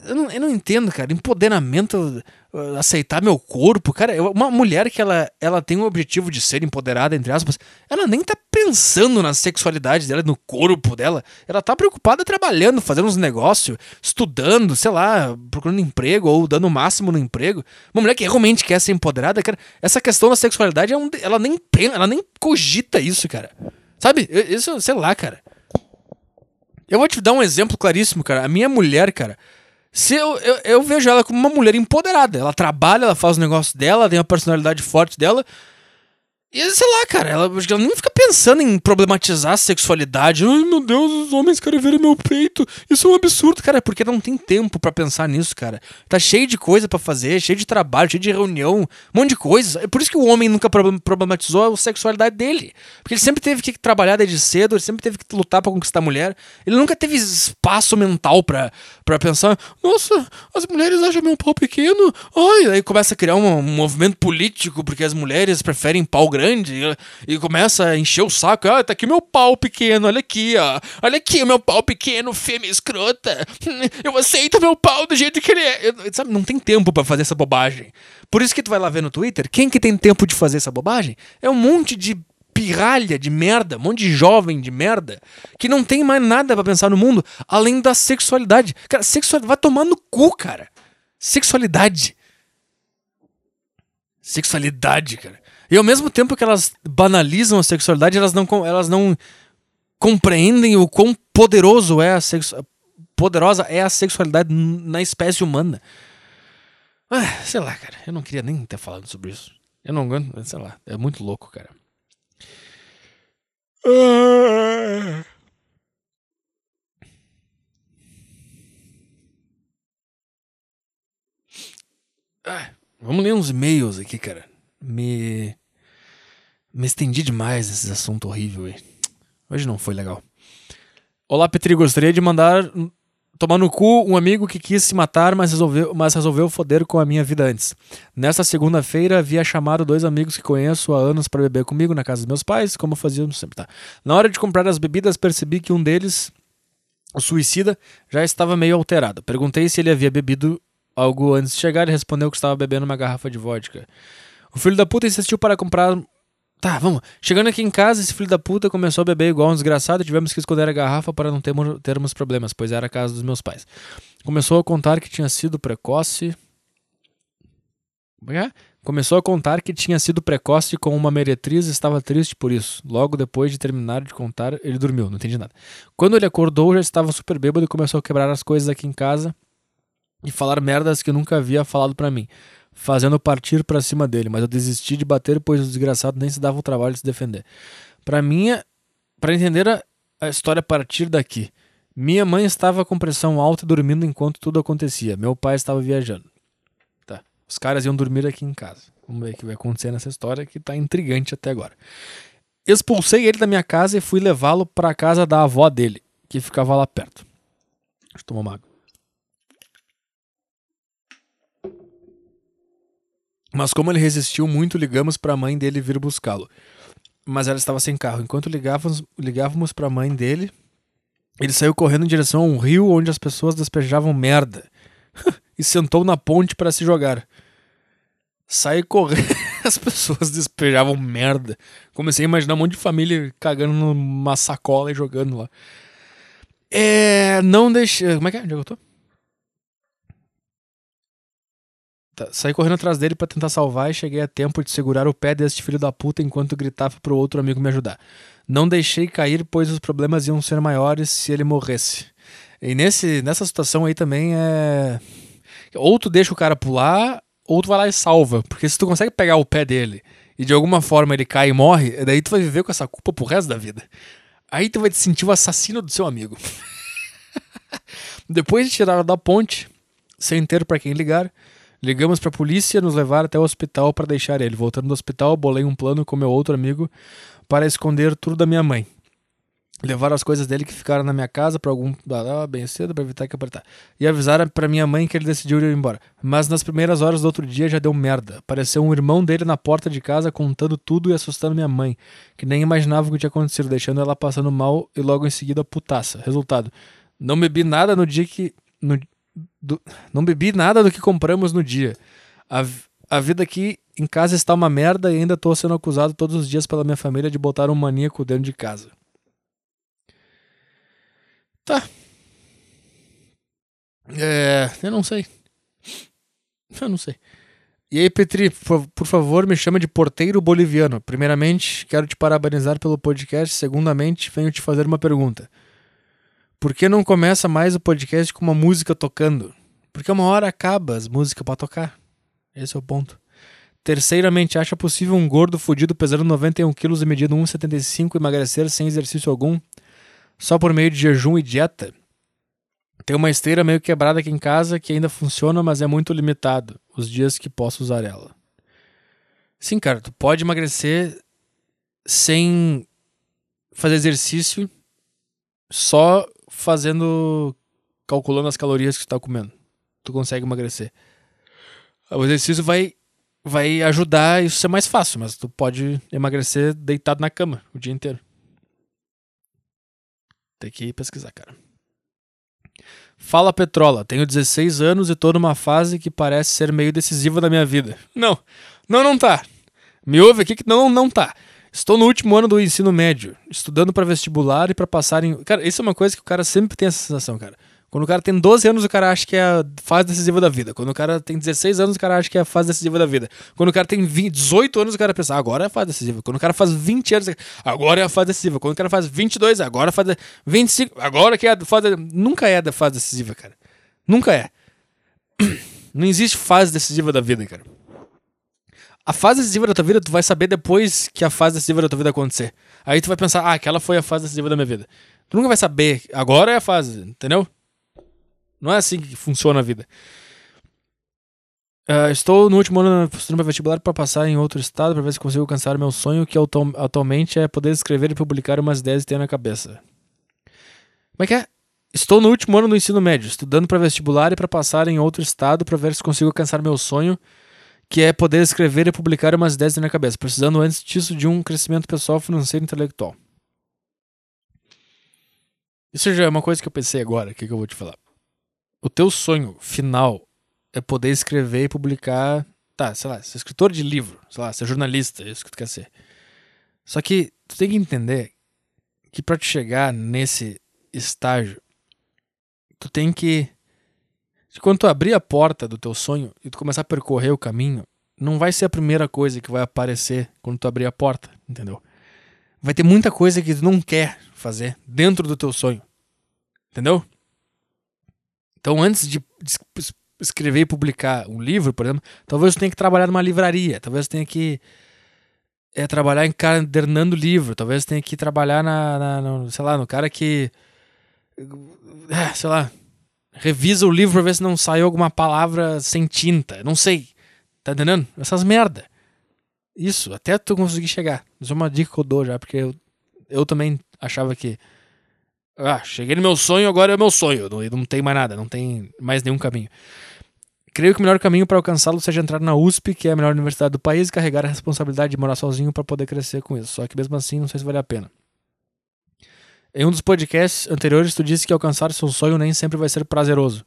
Eu não, eu não entendo, cara. Empoderamento. Uh, aceitar meu corpo. Cara, uma mulher que ela, ela tem o objetivo de ser empoderada, entre aspas, ela nem tá pensando na sexualidade dela, no corpo dela. Ela tá preocupada trabalhando, fazendo uns negócios, estudando, sei lá, procurando emprego ou dando o máximo no emprego. Uma mulher que realmente quer ser empoderada, cara, essa questão da sexualidade, é um, ela nem ela nem cogita isso, cara. Sabe? Isso, sei lá, cara. Eu vou te dar um exemplo claríssimo, cara. A minha mulher, cara, se eu, eu, eu vejo ela como uma mulher empoderada. Ela trabalha, ela faz os negócios dela, tem a personalidade forte dela. E sei lá, cara, ela, ela nem fica pensando em problematizar a sexualidade. Ai, meu Deus, os homens querem ver meu peito. Isso é um absurdo, cara, porque não tem tempo pra pensar nisso, cara. Tá cheio de coisa pra fazer, cheio de trabalho, cheio de reunião, um monte de coisa. É por isso que o homem nunca problem- problematizou a sexualidade dele. Porque ele sempre teve que trabalhar desde cedo, ele sempre teve que lutar pra conquistar a mulher. Ele nunca teve espaço mental pra pensar, nossa, as mulheres acham meu pau pequeno. Ai, aí começa a criar um, um movimento político porque as mulheres preferem pau grande e, e começa a encher o saco. Ah, tá aqui meu pau pequeno, olha aqui, ó. Olha aqui o meu pau pequeno, fêmea escrota. [LAUGHS] Eu aceito meu pau do jeito que ele é. Eu- sabe, não tem tempo pra fazer essa bobagem. Por isso que tu vai lá ver no Twitter, quem que tem tempo de fazer essa bobagem? É um monte de pirralha de merda, um monte de jovem de merda, que não tem mais nada pra pensar no mundo além da sexualidade. Cara, sexualidade vai tomar no cu, cara. Sexualidade. Sexualidade, cara. E ao mesmo tempo que elas banalizam a sexualidade, elas não, elas não compreendem o quão poderoso é a poderosa é a sexualidade na espécie humana. Ah, sei lá, cara. Eu não queria nem ter falado sobre isso. Eu não aguento, sei lá. É muito louco, cara. Ah, vamos ler uns e-mails aqui, cara. Me. Me estendi demais nesse assunto horrível aí. Hoje não foi legal. Olá, Petri. Gostaria de mandar hum, tomar no cu um amigo que quis se matar, mas resolveu, mas resolveu foder com a minha vida antes. Nesta segunda-feira, havia chamado dois amigos que conheço há anos para beber comigo na casa dos meus pais, como fazíamos sempre, tá? Na hora de comprar as bebidas, percebi que um deles, o suicida, já estava meio alterado. Perguntei se ele havia bebido algo antes de chegar e respondeu que estava bebendo uma garrafa de vodka. O filho da puta insistiu para comprar. Tá, vamos. Chegando aqui em casa, esse filho da puta começou a beber igual um desgraçado e tivemos que esconder a garrafa para não termos, termos problemas, pois era a casa dos meus pais. Começou a contar que tinha sido precoce. Como é? Começou a contar que tinha sido precoce com uma meretriz e estava triste por isso. Logo depois de terminar de contar, ele dormiu, não entendi nada. Quando ele acordou, já estava super bêbado e começou a quebrar as coisas aqui em casa e falar merdas que nunca havia falado pra mim, fazendo partir pra cima dele, mas eu desisti de bater pois o desgraçado nem se dava o trabalho de se defender. Pra mim, para entender a, a história a partir daqui, minha mãe estava com pressão alta e dormindo enquanto tudo acontecia. Meu pai estava viajando. Tá. Os caras iam dormir aqui em casa. Vamos ver o que vai acontecer nessa história que tá intrigante até agora. Expulsei ele da minha casa e fui levá-lo pra casa da avó dele, que ficava lá perto. Deixa eu tomar uma água. Mas como ele resistiu muito, ligamos para a mãe dele vir buscá-lo. Mas ela estava sem carro. Enquanto ligávamos, ligávamos para a mãe dele, ele saiu correndo em direção a um rio onde as pessoas despejavam merda [LAUGHS] e sentou na ponte para se jogar. Saí correndo, [LAUGHS] as pessoas despejavam merda. Comecei a imaginar um monte de família cagando numa sacola e jogando lá. É. Não deixei. Como é que é? Onde é que eu tô? Tá, Saí correndo atrás dele pra tentar salvar e cheguei a tempo de segurar o pé deste filho da puta enquanto gritava pro outro amigo me ajudar. Não deixei cair, pois os problemas iam ser maiores se ele morresse. E nesse, nessa situação aí também é. Ou tu deixa o cara pular, ou tu vai lá e salva. Porque se tu consegue pegar o pé dele e de alguma forma ele cai e morre, daí tu vai viver com essa culpa pro resto da vida. Aí tu vai te sentir o assassino do seu amigo. [LAUGHS] Depois de tirar da ponte, sem ter pra quem ligar, ligamos pra polícia nos levar até o hospital para deixar ele. Voltando do hospital, bolei um plano com meu outro amigo para esconder tudo da minha mãe. Levar as coisas dele que ficaram na minha casa para algum ah, bem cedo para evitar que apertar. E avisar pra minha mãe que ele decidiu ir embora. Mas nas primeiras horas do outro dia já deu merda. Apareceu um irmão dele na porta de casa contando tudo e assustando minha mãe, que nem imaginava o que tinha acontecido, deixando ela passando mal e logo em seguida putaça. Resultado: não bebi nada no dia que no, do- não bebi nada do que compramos no dia. A, a vida aqui em casa está uma merda e ainda tô sendo acusado todos os dias pela minha família de botar um maníaco dentro de casa. Tá. É. Eu não sei. Eu não sei. E aí, Petri, por, por favor, me chama de porteiro boliviano. Primeiramente, quero te parabenizar pelo podcast. Segundamente, venho te fazer uma pergunta. Por que não começa mais o podcast com uma música tocando? Porque uma hora acaba as músicas pra tocar. Esse é o ponto. Terceiramente, acha possível um gordo fudido pesando 91 quilos e medindo 1,75 emagrecer sem exercício algum? Só por meio de jejum e dieta? Tem uma esteira meio quebrada aqui em casa que ainda funciona, mas é muito limitado os dias que posso usar ela. Sim, cara, tu pode emagrecer sem fazer exercício, só fazendo calculando as calorias que tu tá comendo. Tu consegue emagrecer. O exercício vai vai ajudar isso ser mais fácil, mas tu pode emagrecer deitado na cama o dia inteiro. Tem que pesquisar, cara. Fala Petrola, tenho 16 anos e tô numa fase que parece ser meio decisiva da minha vida. Não, não, não tá. Me ouve aqui que não, não tá. Estou no último ano do ensino médio, estudando para vestibular e para passar em. Cara, isso é uma coisa que o cara sempre tem essa sensação, cara. Quando o cara tem 12 anos, o cara acha que é a fase decisiva da vida. Quando o cara tem 16 anos, o cara acha que é a fase decisiva da vida. Quando o cara tem 20, 18 anos, o cara pensa, "Ah, agora é a fase decisiva. Quando o cara faz 20 anos, agora é a fase decisiva. Quando o cara faz 22, agora é a fase 25, agora que é a fase nunca é da fase decisiva, cara. Nunca é. [CLEARS THROAT] Não existe fase decisiva da vida, cara. A fase decisiva da tua vida tu vai saber depois que a fase decisiva da tua vida acontecer. Aí tu vai pensar, ah, aquela foi a fase decisiva da minha vida. Tu nunca vai saber, agora é a fase, entendeu? Não é assim que funciona a vida. Ah, estou no último ano estudando para vestibular para passar em outro estado para ver se consigo alcançar meu sonho, que atualmente é poder escrever e publicar umas ideias que tenho na cabeça. Como é que é? Estou no último ano do ensino médio, estudando para vestibular e para passar em outro estado para ver se consigo alcançar meu sonho, que é poder escrever e publicar umas ideias na cabeça, precisando antes disso de um crescimento pessoal, financeiro e intelectual. Isso já é uma coisa que eu pensei agora, o que, que eu vou te falar. O teu sonho final é poder escrever e publicar. Tá, sei lá, ser escritor de livro, sei lá, ser jornalista, é isso que tu quer ser. Só que tu tem que entender que pra te chegar nesse estágio, tu tem que. Quando tu abrir a porta do teu sonho e tu começar a percorrer o caminho, não vai ser a primeira coisa que vai aparecer quando tu abrir a porta, entendeu? Vai ter muita coisa que tu não quer fazer dentro do teu sonho. Entendeu? Então, antes de de es- escrever e publicar um livro, por exemplo, talvez tu tenha que trabalhar numa livraria, talvez tu tenha que é, trabalhar encadernando livro, talvez tu tenha que trabalhar na, na- no, sei lá, no cara que, é, sei lá, revisa o livro pra ver se não saiu alguma palavra sem tinta, não sei, tá entendendo? Essas merda. Isso, até tu conseguir chegar. Isso é uma dica que eu dou já, porque eu, eu também achava que ah, cheguei no meu sonho, agora é meu sonho. Não, não tem mais nada, não tem mais nenhum caminho. Creio que o melhor caminho para alcançá-lo seja entrar na USP, que é a melhor universidade do país, e carregar a responsabilidade de morar sozinho para poder crescer com isso. Só que mesmo assim, não sei se vale a pena. Em um dos podcasts anteriores, tu disse que alcançar seu sonho nem sempre vai ser prazeroso.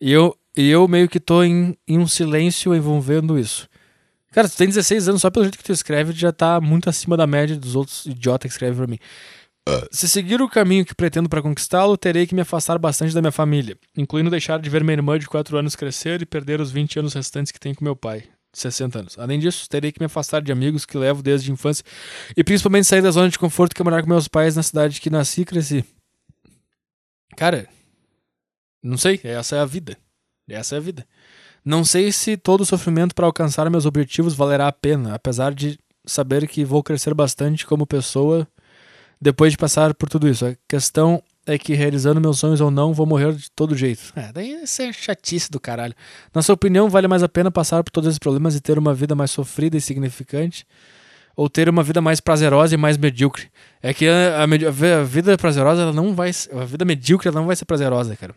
E eu, e eu meio que tô em, em um silêncio envolvendo isso. Cara, tu tem 16 anos, só pelo jeito que tu escreve, já tá muito acima da média dos outros idiotas que escrevem pra mim. Se seguir o caminho que pretendo para conquistá-lo, terei que me afastar bastante da minha família, incluindo deixar de ver minha irmã de 4 anos crescer e perder os 20 anos restantes que tenho com meu pai, 60 anos. Além disso, terei que me afastar de amigos que levo desde a infância e principalmente sair da zona de conforto que é morar com meus pais na cidade que nasci e cresci. Cara, não sei, essa é a vida. Essa é a vida. Não sei se todo o sofrimento para alcançar meus objetivos valerá a pena, apesar de saber que vou crescer bastante como pessoa depois de passar por tudo isso. A questão é que realizando meus sonhos ou não, vou morrer de todo jeito. É, daí isso é chatice do caralho. Na sua opinião, vale mais a pena passar por todos esses problemas e ter uma vida mais sofrida e significante? Ou ter uma vida mais prazerosa e mais medíocre? É que a, a a vi- a vida prazerosa, ela não vai. A vida medíocre, ela não vai ser prazerosa, cara.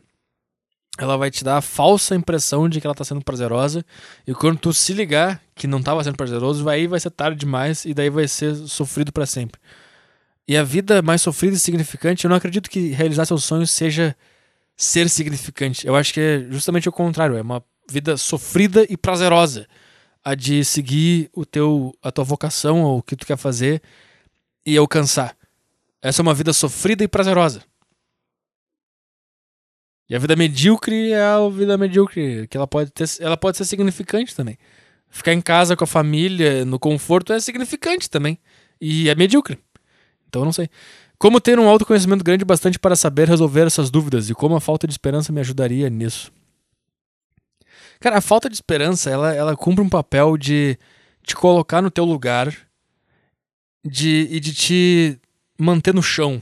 Ela vai te dar a falsa impressão de que ela tá sendo prazerosa. E quando tu se ligar que não tava sendo prazeroso, aí vai ser tarde demais e daí vai ser sofrido para sempre. E a vida mais sofrida e significante, eu não acredito que realizar seus sonhos seja ser significante. Eu acho que é justamente o contrário. É uma, vida sofrida e prazerosa. A de seguir o teu, a tua vocação ou o que tu quer fazer e alcançar. Essa é uma vida sofrida e prazerosa. E a vida medíocre é a vida medíocre, que ela pode ter, ela pode ser significante também. Ficar em casa com a família, no conforto, é significante também. E é medíocre. Então eu não sei. Como ter um autoconhecimento grande bastante para saber resolver essas dúvidas e como a falta de esperança me ajudaria nisso. Cara, a falta de esperança, ela, ela cumpre um papel de te colocar no teu lugar de, e de te manter no chão.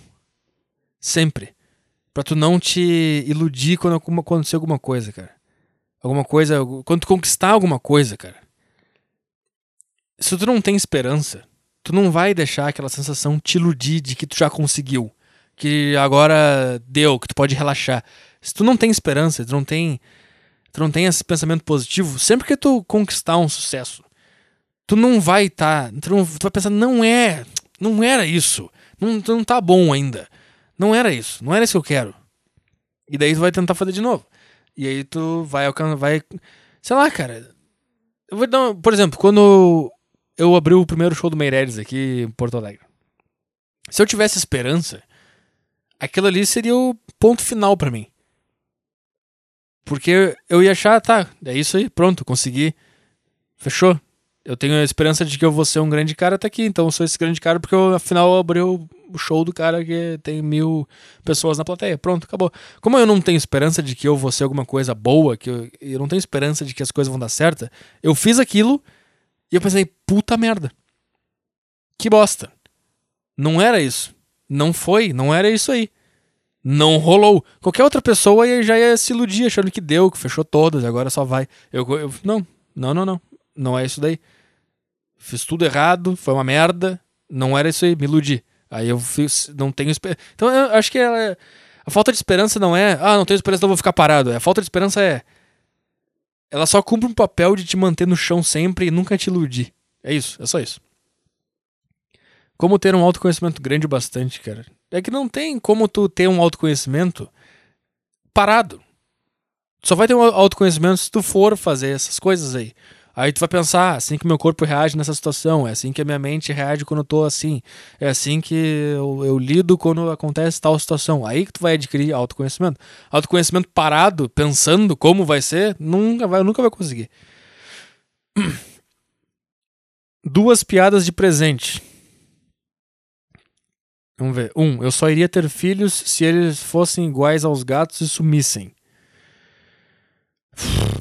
Sempre. Pra tu não te iludir quando acontecer alguma coisa, cara. Alguma coisa. Quando tu conquistar alguma coisa, cara. Se tu não tem esperança, tu não vai deixar aquela sensação te iludir de que tu já conseguiu. Que agora deu, que tu pode relaxar. Se tu não tem esperança, tu não tem. Tu não tem esse pensamento positivo, sempre que tu conquistar um sucesso, tu não vai estar. Tá, tu, tu vai pensar, não é. Não era isso. Não, não tá bom ainda. Não era isso. Não era isso que eu quero. E daí tu vai tentar fazer de novo. E aí tu vai alcançar. Vai. Sei lá, cara. Eu vou dar. Por exemplo, quando eu abri o primeiro show do Meireles aqui em Porto Alegre. Se eu tivesse esperança, aquilo ali seria o ponto final para mim. Porque eu ia achar, tá, é isso aí, pronto, consegui. Fechou. Eu tenho a esperança de que eu vou ser um grande cara até aqui, então eu sou esse grande cara porque eu, afinal abri o show do cara que tem mil pessoas na plateia. Pronto, acabou. Como eu não tenho esperança de que eu vou ser alguma coisa boa, que eu, eu não tenho esperança de que as coisas vão dar certo, eu fiz aquilo e eu pensei, puta merda. Que bosta. Não era isso. Não foi, não era isso aí. Não rolou. Qualquer outra pessoa já ia se iludir achando que deu, que fechou todas, agora só vai. Eu, eu, não, não, não, não. Não é isso daí. Fiz tudo errado, foi uma merda. Não era isso aí, me iludi. Aí eu fiz, não tenho esperança. Então eu acho que ela, a falta de esperança não é, ah, não tenho esperança, então vou ficar parado. A falta de esperança é, ela só cumpre um papel de te manter no chão sempre e nunca te iludir. É isso, é só isso. Como ter um autoconhecimento grande bastante, cara. É que não tem como tu ter um autoconhecimento parado. Só vai ter um autoconhecimento se tu for fazer essas coisas aí. Aí tu vai pensar, ah, assim que meu corpo reage nessa situação, é assim que a minha mente reage quando eu tô assim, é assim que eu, eu lido quando acontece tal situação. Aí que tu vai adquirir autoconhecimento. Autoconhecimento parado, pensando como vai ser, nunca vai, nunca vai conseguir. [CLEARS THROAT] Duas piadas de presente. Vamos ver. Um, eu só iria ter filhos se eles fossem iguais aos gatos e sumissem.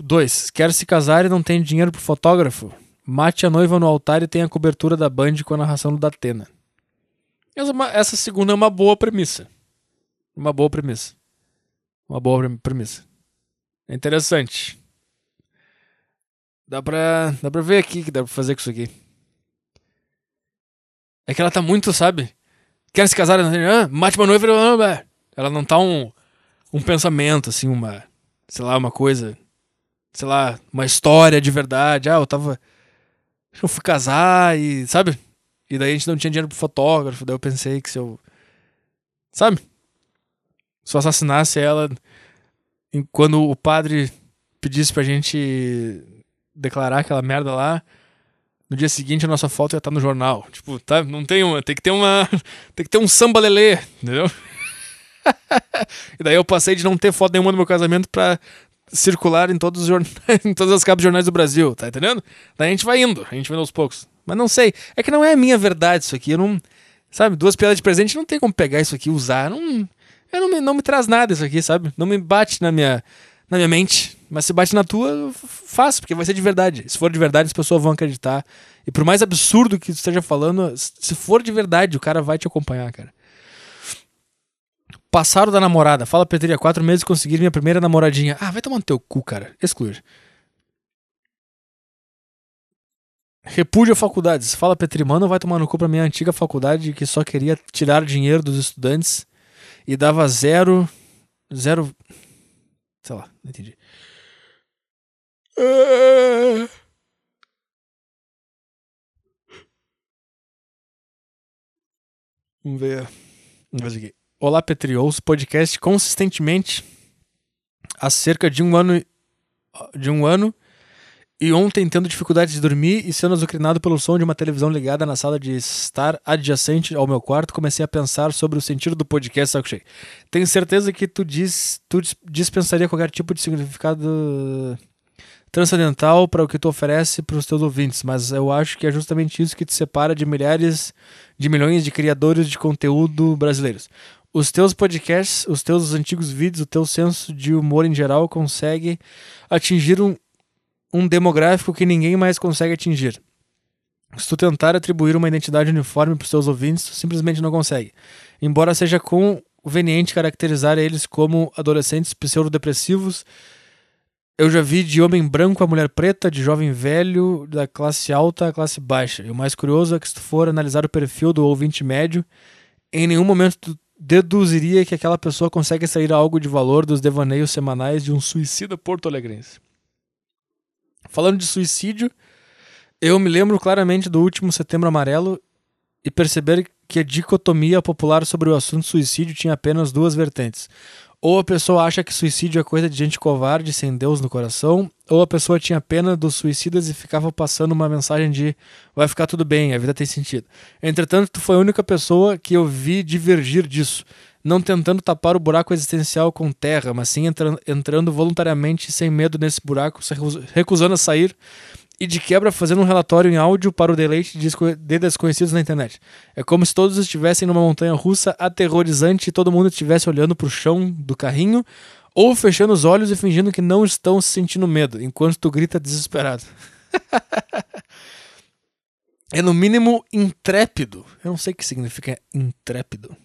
Dois, quer se casar e não tem dinheiro pro fotógrafo? Mate a noiva no altar e tenha a cobertura da Band com a narração do Datena. Essa, é essa segunda é uma boa premissa. Uma boa premissa. Uma boa premissa. É interessante. Dá pra, dá pra ver aqui que dá pra fazer com isso aqui. É que ela tá muito, sabe? Quer se casar, ah, mate uma noiva. Ela não tá um, um pensamento, assim, uma. Sei lá, uma coisa sei lá, uma história de verdade. Ah, eu tava. Eu fui casar e. Sabe? E daí a gente não tinha dinheiro pro fotógrafo. Daí eu pensei que se eu. Sabe? Se eu assassinasse ela. Quando o padre pedisse pra gente declarar aquela merda lá. No dia seguinte a nossa foto ia estar no jornal. Tipo, tá? Não tem uma. Tem que ter uma. [LAUGHS] Tem que ter um samba lelê, entendeu? [LAUGHS] e daí eu passei de não ter foto nenhuma no meu casamento pra circular em todos os jornais, [LAUGHS] em todas as capas de jornais do Brasil, tá entendendo? Daí a gente vai indo, a gente vai aos poucos. Mas não sei, é que não é a minha verdade isso aqui, eu não, sabe, duas piadas de presente, não tem como pegar isso aqui e usar, não, eu não me, não me traz nada isso aqui, sabe? Não me bate na minha, na minha mente, mas se bate na tua, eu faço, porque vai ser de verdade. Se for de verdade, as pessoas vão acreditar. E por mais absurdo que tu esteja falando, se for de verdade, o cara vai te acompanhar, cara. Passaram da namorada. Fala, Petri, há quatro meses consegui minha primeira namoradinha. Ah, vai tomar no teu cu, cara. Excluir. Repúdio faculdades. Fala, Petri, mano, vai tomar no cu pra minha antiga faculdade que só queria tirar dinheiro dos estudantes e dava zero. Zero. Sei lá, não entendi. Vamos ver. Vamos ver aqui. Olá, Petri. Ouço podcast consistentemente há cerca de um ano. de um ano. E ontem, tendo dificuldade de dormir e sendo azucrinado pelo som de uma televisão ligada na sala de estar adjacente ao meu quarto, comecei a pensar sobre o sentido do podcast Saco Cheio. Tenho certeza que tu, diz, tu dis- dispensaria qualquer tipo de significado transcendental para o que tu oferece para os teus ouvintes, mas eu acho que é justamente isso que te separa de milhares de milhões de criadores de conteúdo brasileiros. Os teus podcasts, os teus antigos vídeos, o teu senso de humor em geral consegue atingir um, um demográfico que ninguém mais consegue atingir. Se tu tentar atribuir uma identidade uniforme para os teus ouvintes, tu simplesmente não consegue. Embora seja conveniente caracterizar eles como adolescentes pseudodepressivos, eu já vi de homem branco a mulher preta, de jovem velho, da classe alta à classe baixa. E o mais curioso é que se tu for analisar o perfil do ouvinte médio, em nenhum momento tu deduziria que aquela pessoa consegue extrair algo de valor dos devaneios semanais de um suicida porto-alegrense. Falando de suicídio, eu me lembro claramente do último Setembro Amarelo e perceber que a dicotomia popular sobre o assunto suicídio tinha apenas duas vertentes. Ou a pessoa acha que suicídio é coisa de gente covarde sem Deus no coração, ou a pessoa tinha pena dos suicidas e ficava passando uma mensagem de vai ficar tudo bem, a vida tem sentido. Entretanto, tu foi a única pessoa que eu vi divergir disso, não tentando tapar o buraco existencial com terra, mas sim entra entrando voluntariamente sem medo nesse buraco, recusando a sair e de quebra fazendo um relatório em áudio para o deleite de desco- de desconhecidos na internet. É como se todos estivessem numa montanha russa aterrorizante e todo mundo estivesse olhando para o chão do carrinho ou fechando os olhos e fingindo que não estão sentindo medo, enquanto tu grita desesperado. [LAUGHS] é no mínimo intrépido. Eu não sei o que significa intrépido.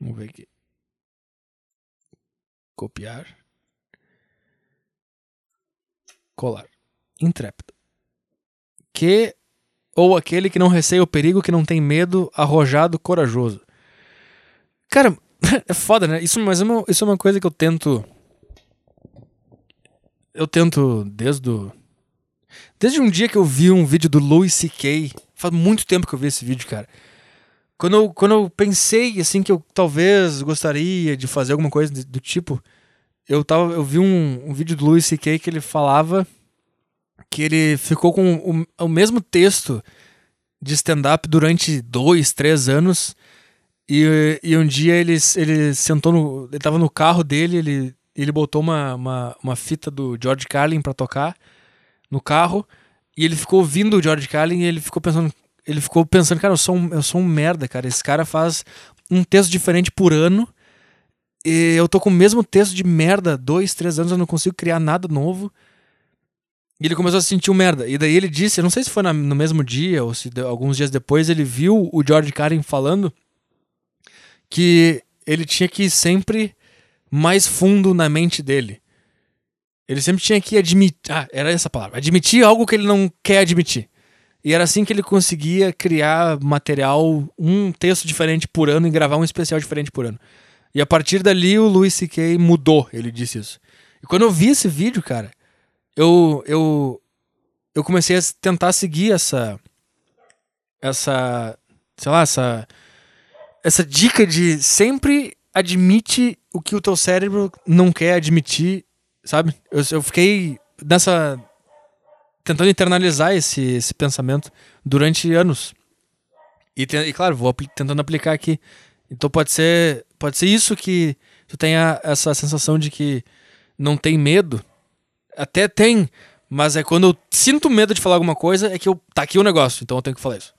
Vamos ver aqui. Copiar. Colar. Intrépido. Que ou aquele que não receia o perigo, que não tem medo, arrojado, corajoso. Cara, [LAUGHS] é foda, né? Isso, mas é uma, isso é uma coisa que eu tento. Eu tento desde. Desde um dia que eu vi um vídeo do Louis C.K. Faz muito tempo que eu vi esse vídeo, cara. Quando eu, quando eu pensei, assim, que eu talvez gostaria de fazer alguma coisa de- do tipo, eu, tava, eu vi um, um vídeo do Louis C.K. que ele falava que ele ficou com o, o mesmo texto de stand-up durante dois, três anos. E, e um dia ele, ele sentou no. Ele tava no carro dele, ele, ele botou uma, uma, uma fita do George Carlin pra tocar no carro. E ele ficou ouvindo o George Carlin e ele ficou pensando. Ele ficou pensando, cara, eu sou um, eu sou um merda, cara. Esse cara faz um texto diferente por ano. E eu tô com o mesmo texto de merda, dois, três anos, eu não consigo criar nada novo. E ele começou a se sentir um merda. E daí ele disse, eu não sei se foi na- no mesmo dia ou se alguns dias depois, ele viu o George Carlin falando que ele tinha que ir sempre mais fundo na mente dele. Ele sempre tinha que admitir. Ah, era essa palavra. Admitir algo que ele não quer admitir. E era assim que ele conseguia criar material, um texto diferente por ano e gravar um especial diferente por ano. E a partir dali o Louis C.K. mudou, ele disse isso. E quando eu vi esse vídeo, cara, eu eu eu comecei a tentar seguir essa essa, sei lá, essa essa dica de sempre admite o que o teu cérebro não quer admitir, sabe? Eu, eu fiquei nessa tentando internalizar esse, esse pensamento durante anos. E, te- e claro, vou apli- tentando aplicar aqui. Então pode ser, pode ser isso que tu tenha essa sensação de que não tem medo. Até tem, mas é quando eu sinto medo de falar alguma coisa, é que eu tá aqui o negócio, então eu tenho que falar isso.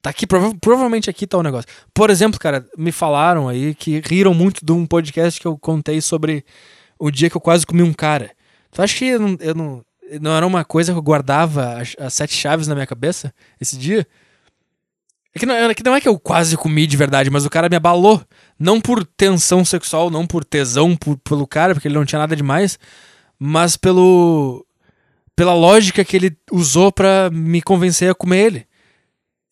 Tá aqui, prova- provavelmente aqui tá o negócio. Por exemplo, cara, me falaram aí que riram muito de um podcast que eu contei sobre o dia que eu quase comi um cara. Tu acha que eu não, eu não, não era uma coisa que eu guardava as, as sete chaves na minha cabeça esse dia? É que, não, é que não é que eu quase comi de verdade, mas o cara me abalou. Não por tensão sexual, não por tesão por- pelo cara, porque ele não tinha nada demais, mas pelo pela lógica que ele usou pra me convencer a comer ele.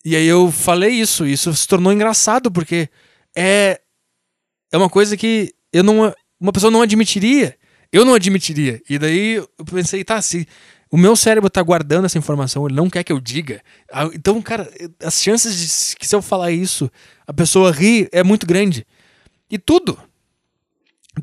E aí eu falei isso, e isso se tornou engraçado, porque é é uma coisa que eu não uma pessoa não admitiria. Eu não admitiria. E daí eu pensei, tá, se o meu cérebro tá guardando essa informação, ele não quer que eu diga. ah, Então, cara, as chances de que se eu falar isso, a pessoa rir é muito grande. E tudo.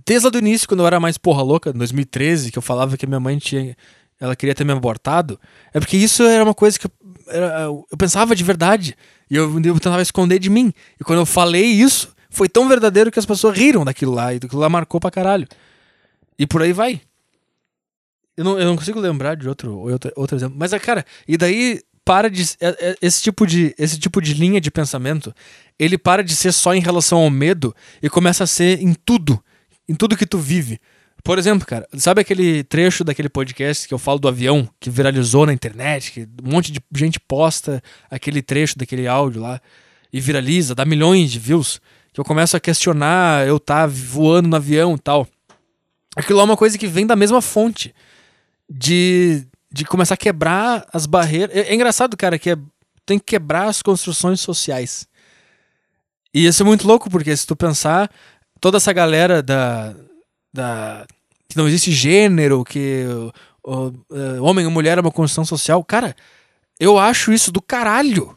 Desde do início, quando eu era mais porra louca, em 2013, que eu falava que minha mãe tinha. Ela queria ter me abortado, é porque isso era uma coisa que eu, era- eu pensava de verdade. E eu, eu tentava esconder de mim. E quando eu falei isso, foi tão verdadeiro que as pessoas riram daquilo lá. E aquilo lá marcou pra caralho. E por aí vai. Eu não, eu não consigo lembrar de outro, outro, outro exemplo. Mas, é, cara, e daí para de. é- é- Esse tipo de, esse tipo de linha de pensamento, ele para de ser só em relação ao medo e começa a ser em tudo. Em tudo que tu vive. Por exemplo, cara, sabe aquele trecho daquele podcast que eu falo do avião, que viralizou na internet, que um monte de gente posta aquele trecho daquele áudio lá e viraliza, dá milhões de views, que eu começo a questionar eu tá voando no avião e tal. Aquilo é uma coisa que vem da mesma fonte de, de começar a quebrar as barreiras. É, é engraçado, cara, que é- tem que quebrar as construções sociais. E isso é muito louco, porque se tu pensar, toda essa galera da. da que não existe gênero, que o, o, eh, homem ou mulher é uma construção social, cara, eu acho isso do caralho.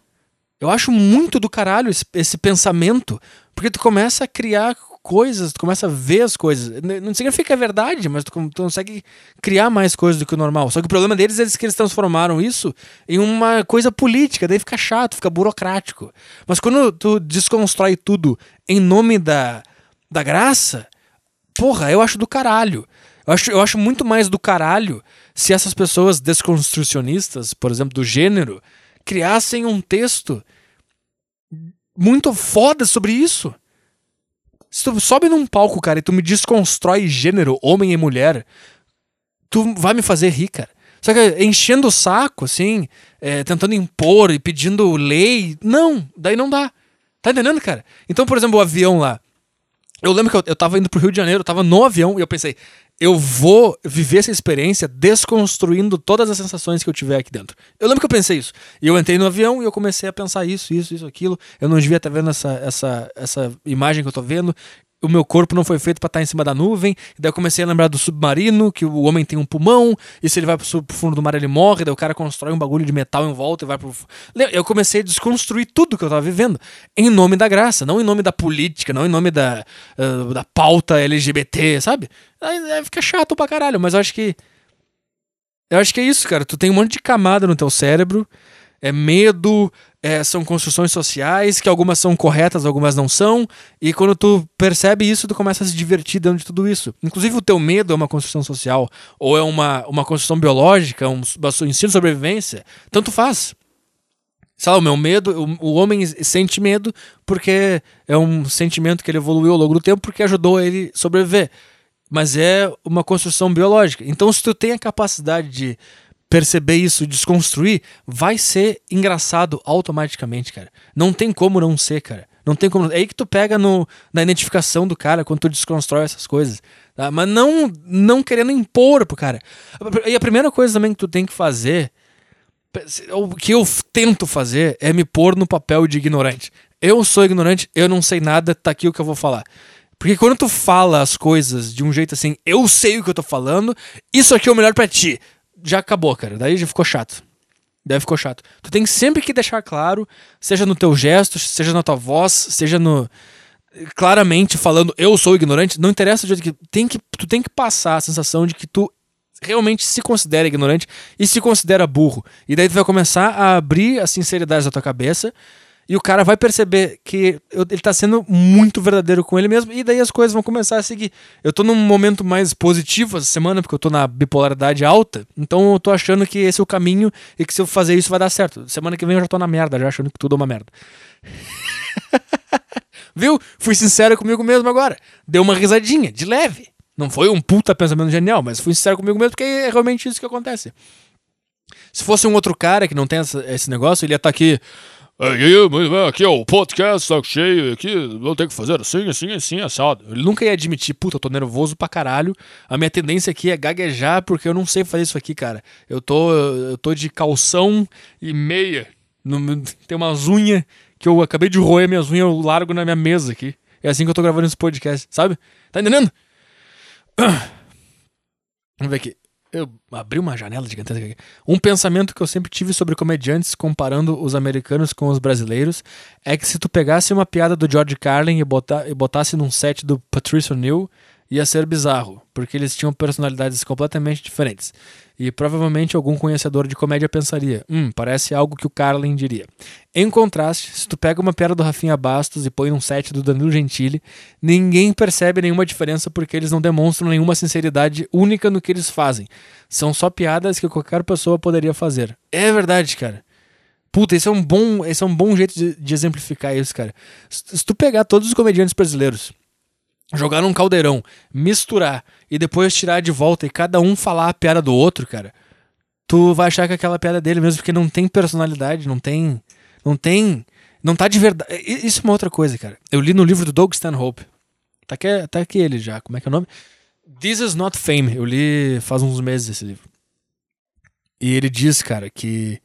Eu acho muito do caralho esse, esse pensamento, porque tu começa a criar coisas, tu começa a ver as coisas. Não significa que é verdade, mas tu, tu consegue criar mais coisas do que o normal. Só que o problema deles é que eles transformaram isso em uma coisa política, daí fica chato, fica burocrático. Mas quando tu desconstrói tudo em nome da, da graça, porra, eu acho do caralho. Eu acho, eu acho muito mais do caralho se essas pessoas desconstrucionistas, por exemplo, do gênero, criassem um texto muito foda sobre isso. Se tu sobe num palco, cara, e tu me desconstrói gênero, homem e mulher, tu vai me fazer rir, cara. Só que enchendo o saco, assim, é, tentando impor e pedindo lei, não, daí não dá. Tá entendendo, cara? Então, por exemplo, o avião lá. Eu lembro que eu, eu tava indo pro Rio de Janeiro, eu tava no avião e eu pensei, eu vou viver essa experiência desconstruindo todas as sensações que eu tiver aqui dentro. Eu lembro que eu pensei isso. E eu entrei no avião e eu comecei a pensar isso, isso, isso, aquilo. Eu não devia estar vendo essa, essa, essa imagem que eu tô vendo. O meu corpo não foi feito pra estar em cima da nuvem. Daí eu comecei a lembrar do submarino, que o homem tem um pulmão, e se ele vai pro, pro fundo do mar ele morre, daí o cara constrói um bagulho de metal em volta e vai pro. Eu comecei a desconstruir tudo que eu tava vivendo. Em nome da graça, não em nome da política, não em nome da, ah, da pauta LGBT, sabe? Aí, aí fica chato pra caralho, mas eu acho que. Eu acho que é isso, cara. Tu tem um monte de camada no teu cérebro. É medo, é, são construções sociais, que algumas são corretas, algumas não são. E quando tu percebe isso, tu começa a se divertir dentro de tudo isso. Inclusive, o teu medo é uma construção social, ou é uma, uma construção biológica, um, um instinto de sobrevivência. Tanto faz. Sei lá, o meu medo, o, o homem sente medo porque é um sentimento que ele evoluiu ao longo do tempo porque ajudou ele sobreviver. Mas é uma construção biológica. Então, se tu tem a capacidade de perceber isso, desconstruir, vai ser engraçado automaticamente, cara. Não tem como não ser, cara. Não tem como. É aí que tu pega no, na identificação do cara quando tu desconstrói essas coisas. tá? Mas não, não querendo impor pro cara. E a primeira coisa também que tu tem que fazer o que eu tento fazer é me pôr no papel de ignorante. Eu sou ignorante, eu não sei nada, tá aqui o que eu vou falar. Porque quando tu fala as coisas de um jeito assim, eu sei o que eu tô falando, isso aqui é o melhor pra ti. Já acabou, cara. Daí já ficou chato. Daí ficou chato. Tu tem sempre que deixar claro, seja no teu gesto, seja na tua voz, seja no claramente falando eu sou ignorante, não interessa o jeito que tem que tu tem que passar a sensação de que tu realmente se considera ignorante e se considera burro. E daí tu vai começar a abrir as sinceridades da tua cabeça e o cara vai perceber que ele tá sendo muito verdadeiro com ele mesmo e daí as coisas vão começar a seguir. Eu tô num momento mais positivo essa semana porque eu tô na bipolaridade alta, então eu tô achando que esse é o caminho e que se eu fazer isso vai dar certo. Semana que vem eu já tô na merda, já achando que tudo é uma merda. [LAUGHS] Viu? Fui sincero comigo mesmo agora. Deu uma risadinha, de leve. Não foi um puta pensamento genial, mas fui sincero comigo mesmo porque é realmente isso que acontece. Se fosse um outro cara que não tem essa- esse negócio, ele ia estar aqui. Aí, mas, é, aqui, ó, o podcast tá cheio, aqui, vou ter que fazer assim, assim, assim, assado. Ele nunca ia admitir, puta, eu tô nervoso pra caralho. A minha tendência aqui é gaguejar porque eu não sei fazer isso aqui, cara. Eu tô, eu tô de calção e meia. No- [LAUGHS] tem umas unhas que eu acabei de roer minhas unhas, eu largo na minha mesa aqui. É assim que eu tô gravando esse podcast, sabe? Tá entendendo? [CLEARS THROAT] Vamos ver aqui. Eu abri uma janela gigantesca aqui. Um pensamento que eu sempre tive sobre comediantes comparando os americanos com os brasileiros é que se tu pegasse uma piada do George Carlin e, e botasse num set do Patricia O'Neill, ia ser bizarro, porque eles tinham personalidades completamente diferentes. E provavelmente algum conhecedor de comédia pensaria: hum, parece algo que o Carlin diria. Em contraste, se tu pega uma piada do Rafinha Bastos e põe num set do Danilo Gentili, ninguém percebe nenhuma diferença porque eles não demonstram nenhuma sinceridade única no que eles fazem. São só piadas que qualquer pessoa poderia fazer. É verdade, cara. Puta, esse é um bom, esse é um bom jeito de, de exemplificar isso, cara. Se, se tu pegar todos os comediantes brasileiros, jogar num caldeirão, misturar e depois tirar de volta e cada um falar a piada do outro, cara, tu vai achar que aquela piada é dele mesmo, porque não tem personalidade, não tem. Não tem. Não tá de verdade. Isso é uma outra coisa, cara. Eu li no livro do Doug Stanhope. Tá aqui, tá aqui ele já. Como é que é o nome? This is Not Fame. Eu li faz uns meses esse livro. E ele diz, cara, que.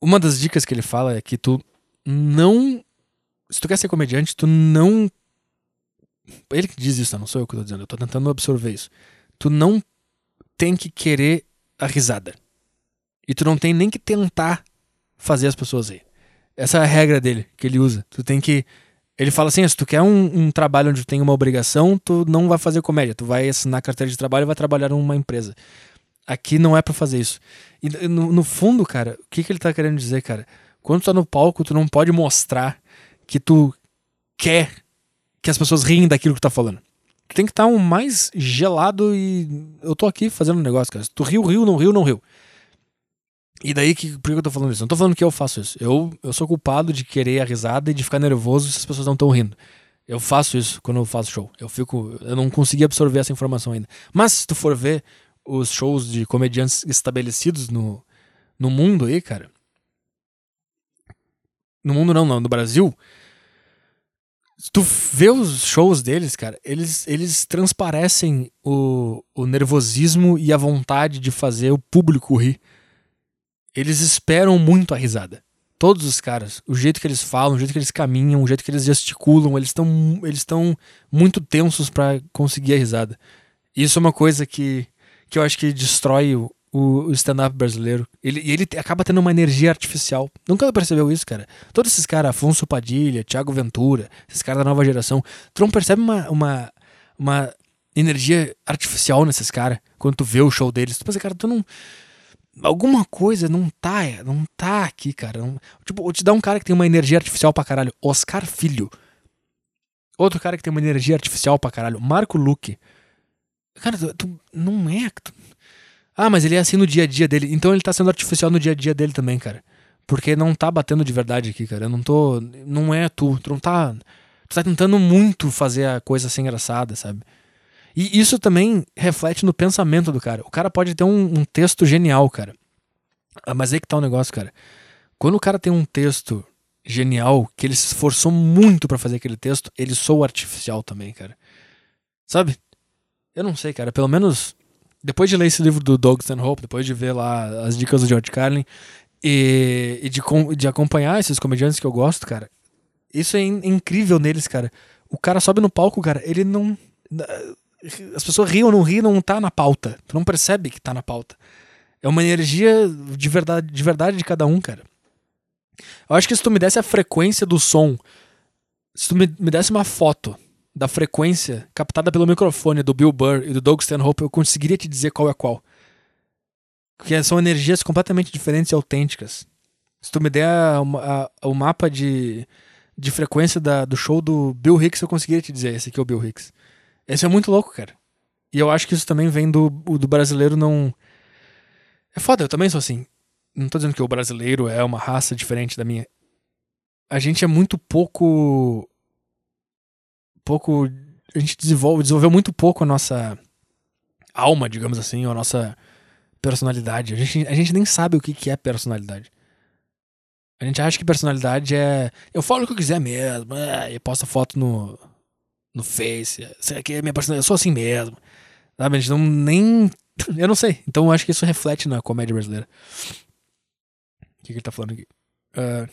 Uma das dicas que ele fala é que tu não. Se tu quer ser comediante, tu não ele que diz isso, não sou eu que tô dizendo, eu tô tentando absorver isso. Tu não tem que querer a risada. E tu não tem nem que tentar fazer as pessoas rir. Essa é a regra dele, que ele usa. Tu tem que. Ele fala assim: se tu quer um, um trabalho onde tu tem uma obrigação, tu não vai fazer comédia. Tu vai assinar carteira de trabalho e vai trabalhar numa empresa. Aqui não é pra fazer isso. E no, no fundo, cara, o que, que ele tá querendo dizer, cara? Quando tu tá no palco, tu não pode mostrar que tu quer que as pessoas riem daquilo que tu tá falando. Tu tem que estar um mais gelado e. Eu tô aqui fazendo um negócio, cara. Se tu riu, riu, não riu, não riu. E daí, que, por que eu tô falando isso? Não tô falando que eu faço isso. Eu, eu sou culpado de querer a risada e de ficar nervoso se as pessoas não estão rindo. Eu faço isso quando eu faço show. Eu fico. Eu não consegui absorver essa informação ainda. Mas se tu for ver os shows de comediantes estabelecidos no, no mundo aí, cara. No mundo não, não, no Brasil. Se tu vê os shows deles, cara, eles, eles transparecem o, o nervosismo e a vontade de fazer o público rir. Eles esperam muito a risada. Todos os caras, o jeito que eles falam, o jeito que eles caminham, o jeito que eles gesticulam, eles estão eles muito tensos pra conseguir a risada. Isso é uma coisa que, que eu acho que destrói o, o, stand-up brasileiro. Ele, e ele acaba tendo uma energia artificial. Nunca percebeu isso, cara? Todos esses caras, Afonso Padilha, Thiago Ventura, esses caras da nova geração, tu não percebe uma, uma, uma energia artificial nesses caras quando tu vê o show deles. Tu pensa, cara, tu não. Alguma coisa não tá, não tá aqui, cara. Não- tipo, vou te dar um cara que tem uma energia artificial pra caralho. Oscar Filho. Outro cara que tem uma energia artificial pra caralho. Marco Luque. Cara, tu, tu não é. tu- ah, mas ele é assim no dia a dia dele. Então ele tá sendo artificial no dia a dia dele também, cara. Porque não tá batendo de verdade aqui, cara. Eu não tô. Não é tu. Tu não tá. Tu tá tentando muito fazer a coisa ser engraçada, sabe? E isso também reflete no pensamento do cara. O cara pode ter um, um texto genial, cara. Ah, Mas aí que tá o negócio, cara. Quando o cara tem um texto genial, que ele se esforçou muito pra fazer aquele texto, ele soa artificial também, cara. Sabe? Eu não sei, cara. Pelo menos depois de ler esse livro do Doug Stanhope, depois de ver lá as dicas do George Carlin e, e de, de acompanhar esses comediantes que eu gosto, cara, isso é in- incrível neles, cara. O cara sobe no palco, cara, ele não. As pessoas riam ou não riam, não tá na pauta. Tu não percebe que tá na pauta. É uma energia de verdade, de verdade de cada um, cara. Eu acho que se tu me desse a frequência do som, se tu me, me desse uma foto da frequência captada pelo microfone do Bill Burr e do Doug Stanhope, eu conseguiria te dizer qual é qual. Porque são energias completamente diferentes e autênticas. Se tu me der o mapa de, de frequência da- do show do Bill Hicks, eu conseguiria te dizer, esse aqui é o Bill Hicks. Esse é muito louco, cara. E eu acho que isso também vem do, do brasileiro não. É foda, eu também sou assim. Não tô dizendo que o brasileiro é uma raça diferente da minha. A gente é muito pouco. Pouco. A gente desenvolve, desenvolveu muito pouco a nossa alma, digamos assim, ou a nossa personalidade. A gente, a gente nem sabe o que, que é personalidade. A gente acha que personalidade é. Eu falo o que eu quiser mesmo, é, e posta foto no, no Face. Isso aqui é minha personalidade, eu sou assim mesmo. Sabe? A gente não nem. [LAUGHS] Eu não sei. Então eu acho que isso reflete na comédia brasileira. O que, que ele tá falando aqui? Ah,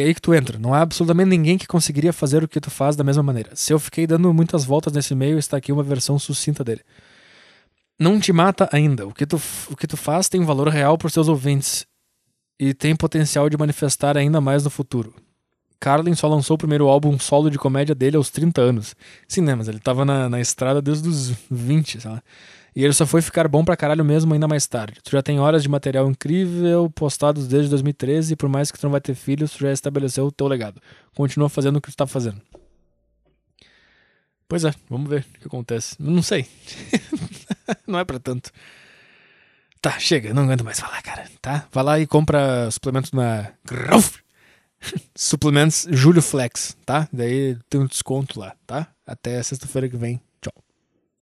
é aí que tu entra. Não há absolutamente ninguém que conseguiria fazer o que tu faz da mesma maneira. Se eu fiquei dando muitas voltas nesse e-mail, está aqui uma versão sucinta dele. Não te mata ainda. O que tu, o que tu faz tem valor real para os seus ouvintes e tem potencial de manifestar ainda mais no futuro. Carlin só lançou o primeiro álbum solo de comédia dele aos 30 anos. Sim, né? Mas ele tava na, na estrada desde os 20, sei lá. E ele só foi ficar bom pra caralho mesmo ainda mais tarde. Tu já tem horas de material incrível postados desde 2013 e por mais que tu não vai ter filhos, tu já estabeleceu o teu legado. Continua fazendo o que tu tá fazendo. Pois é, vamos ver o que acontece. Não sei. [LAUGHS] não é pra tanto. Tá, chega, não aguento mais falar, cara, tá? Vai lá e compra suplementos na. [LAUGHS] Suplementos Júlio Flex, tá? Daí tem um desconto lá, tá? Até sexta-feira que vem.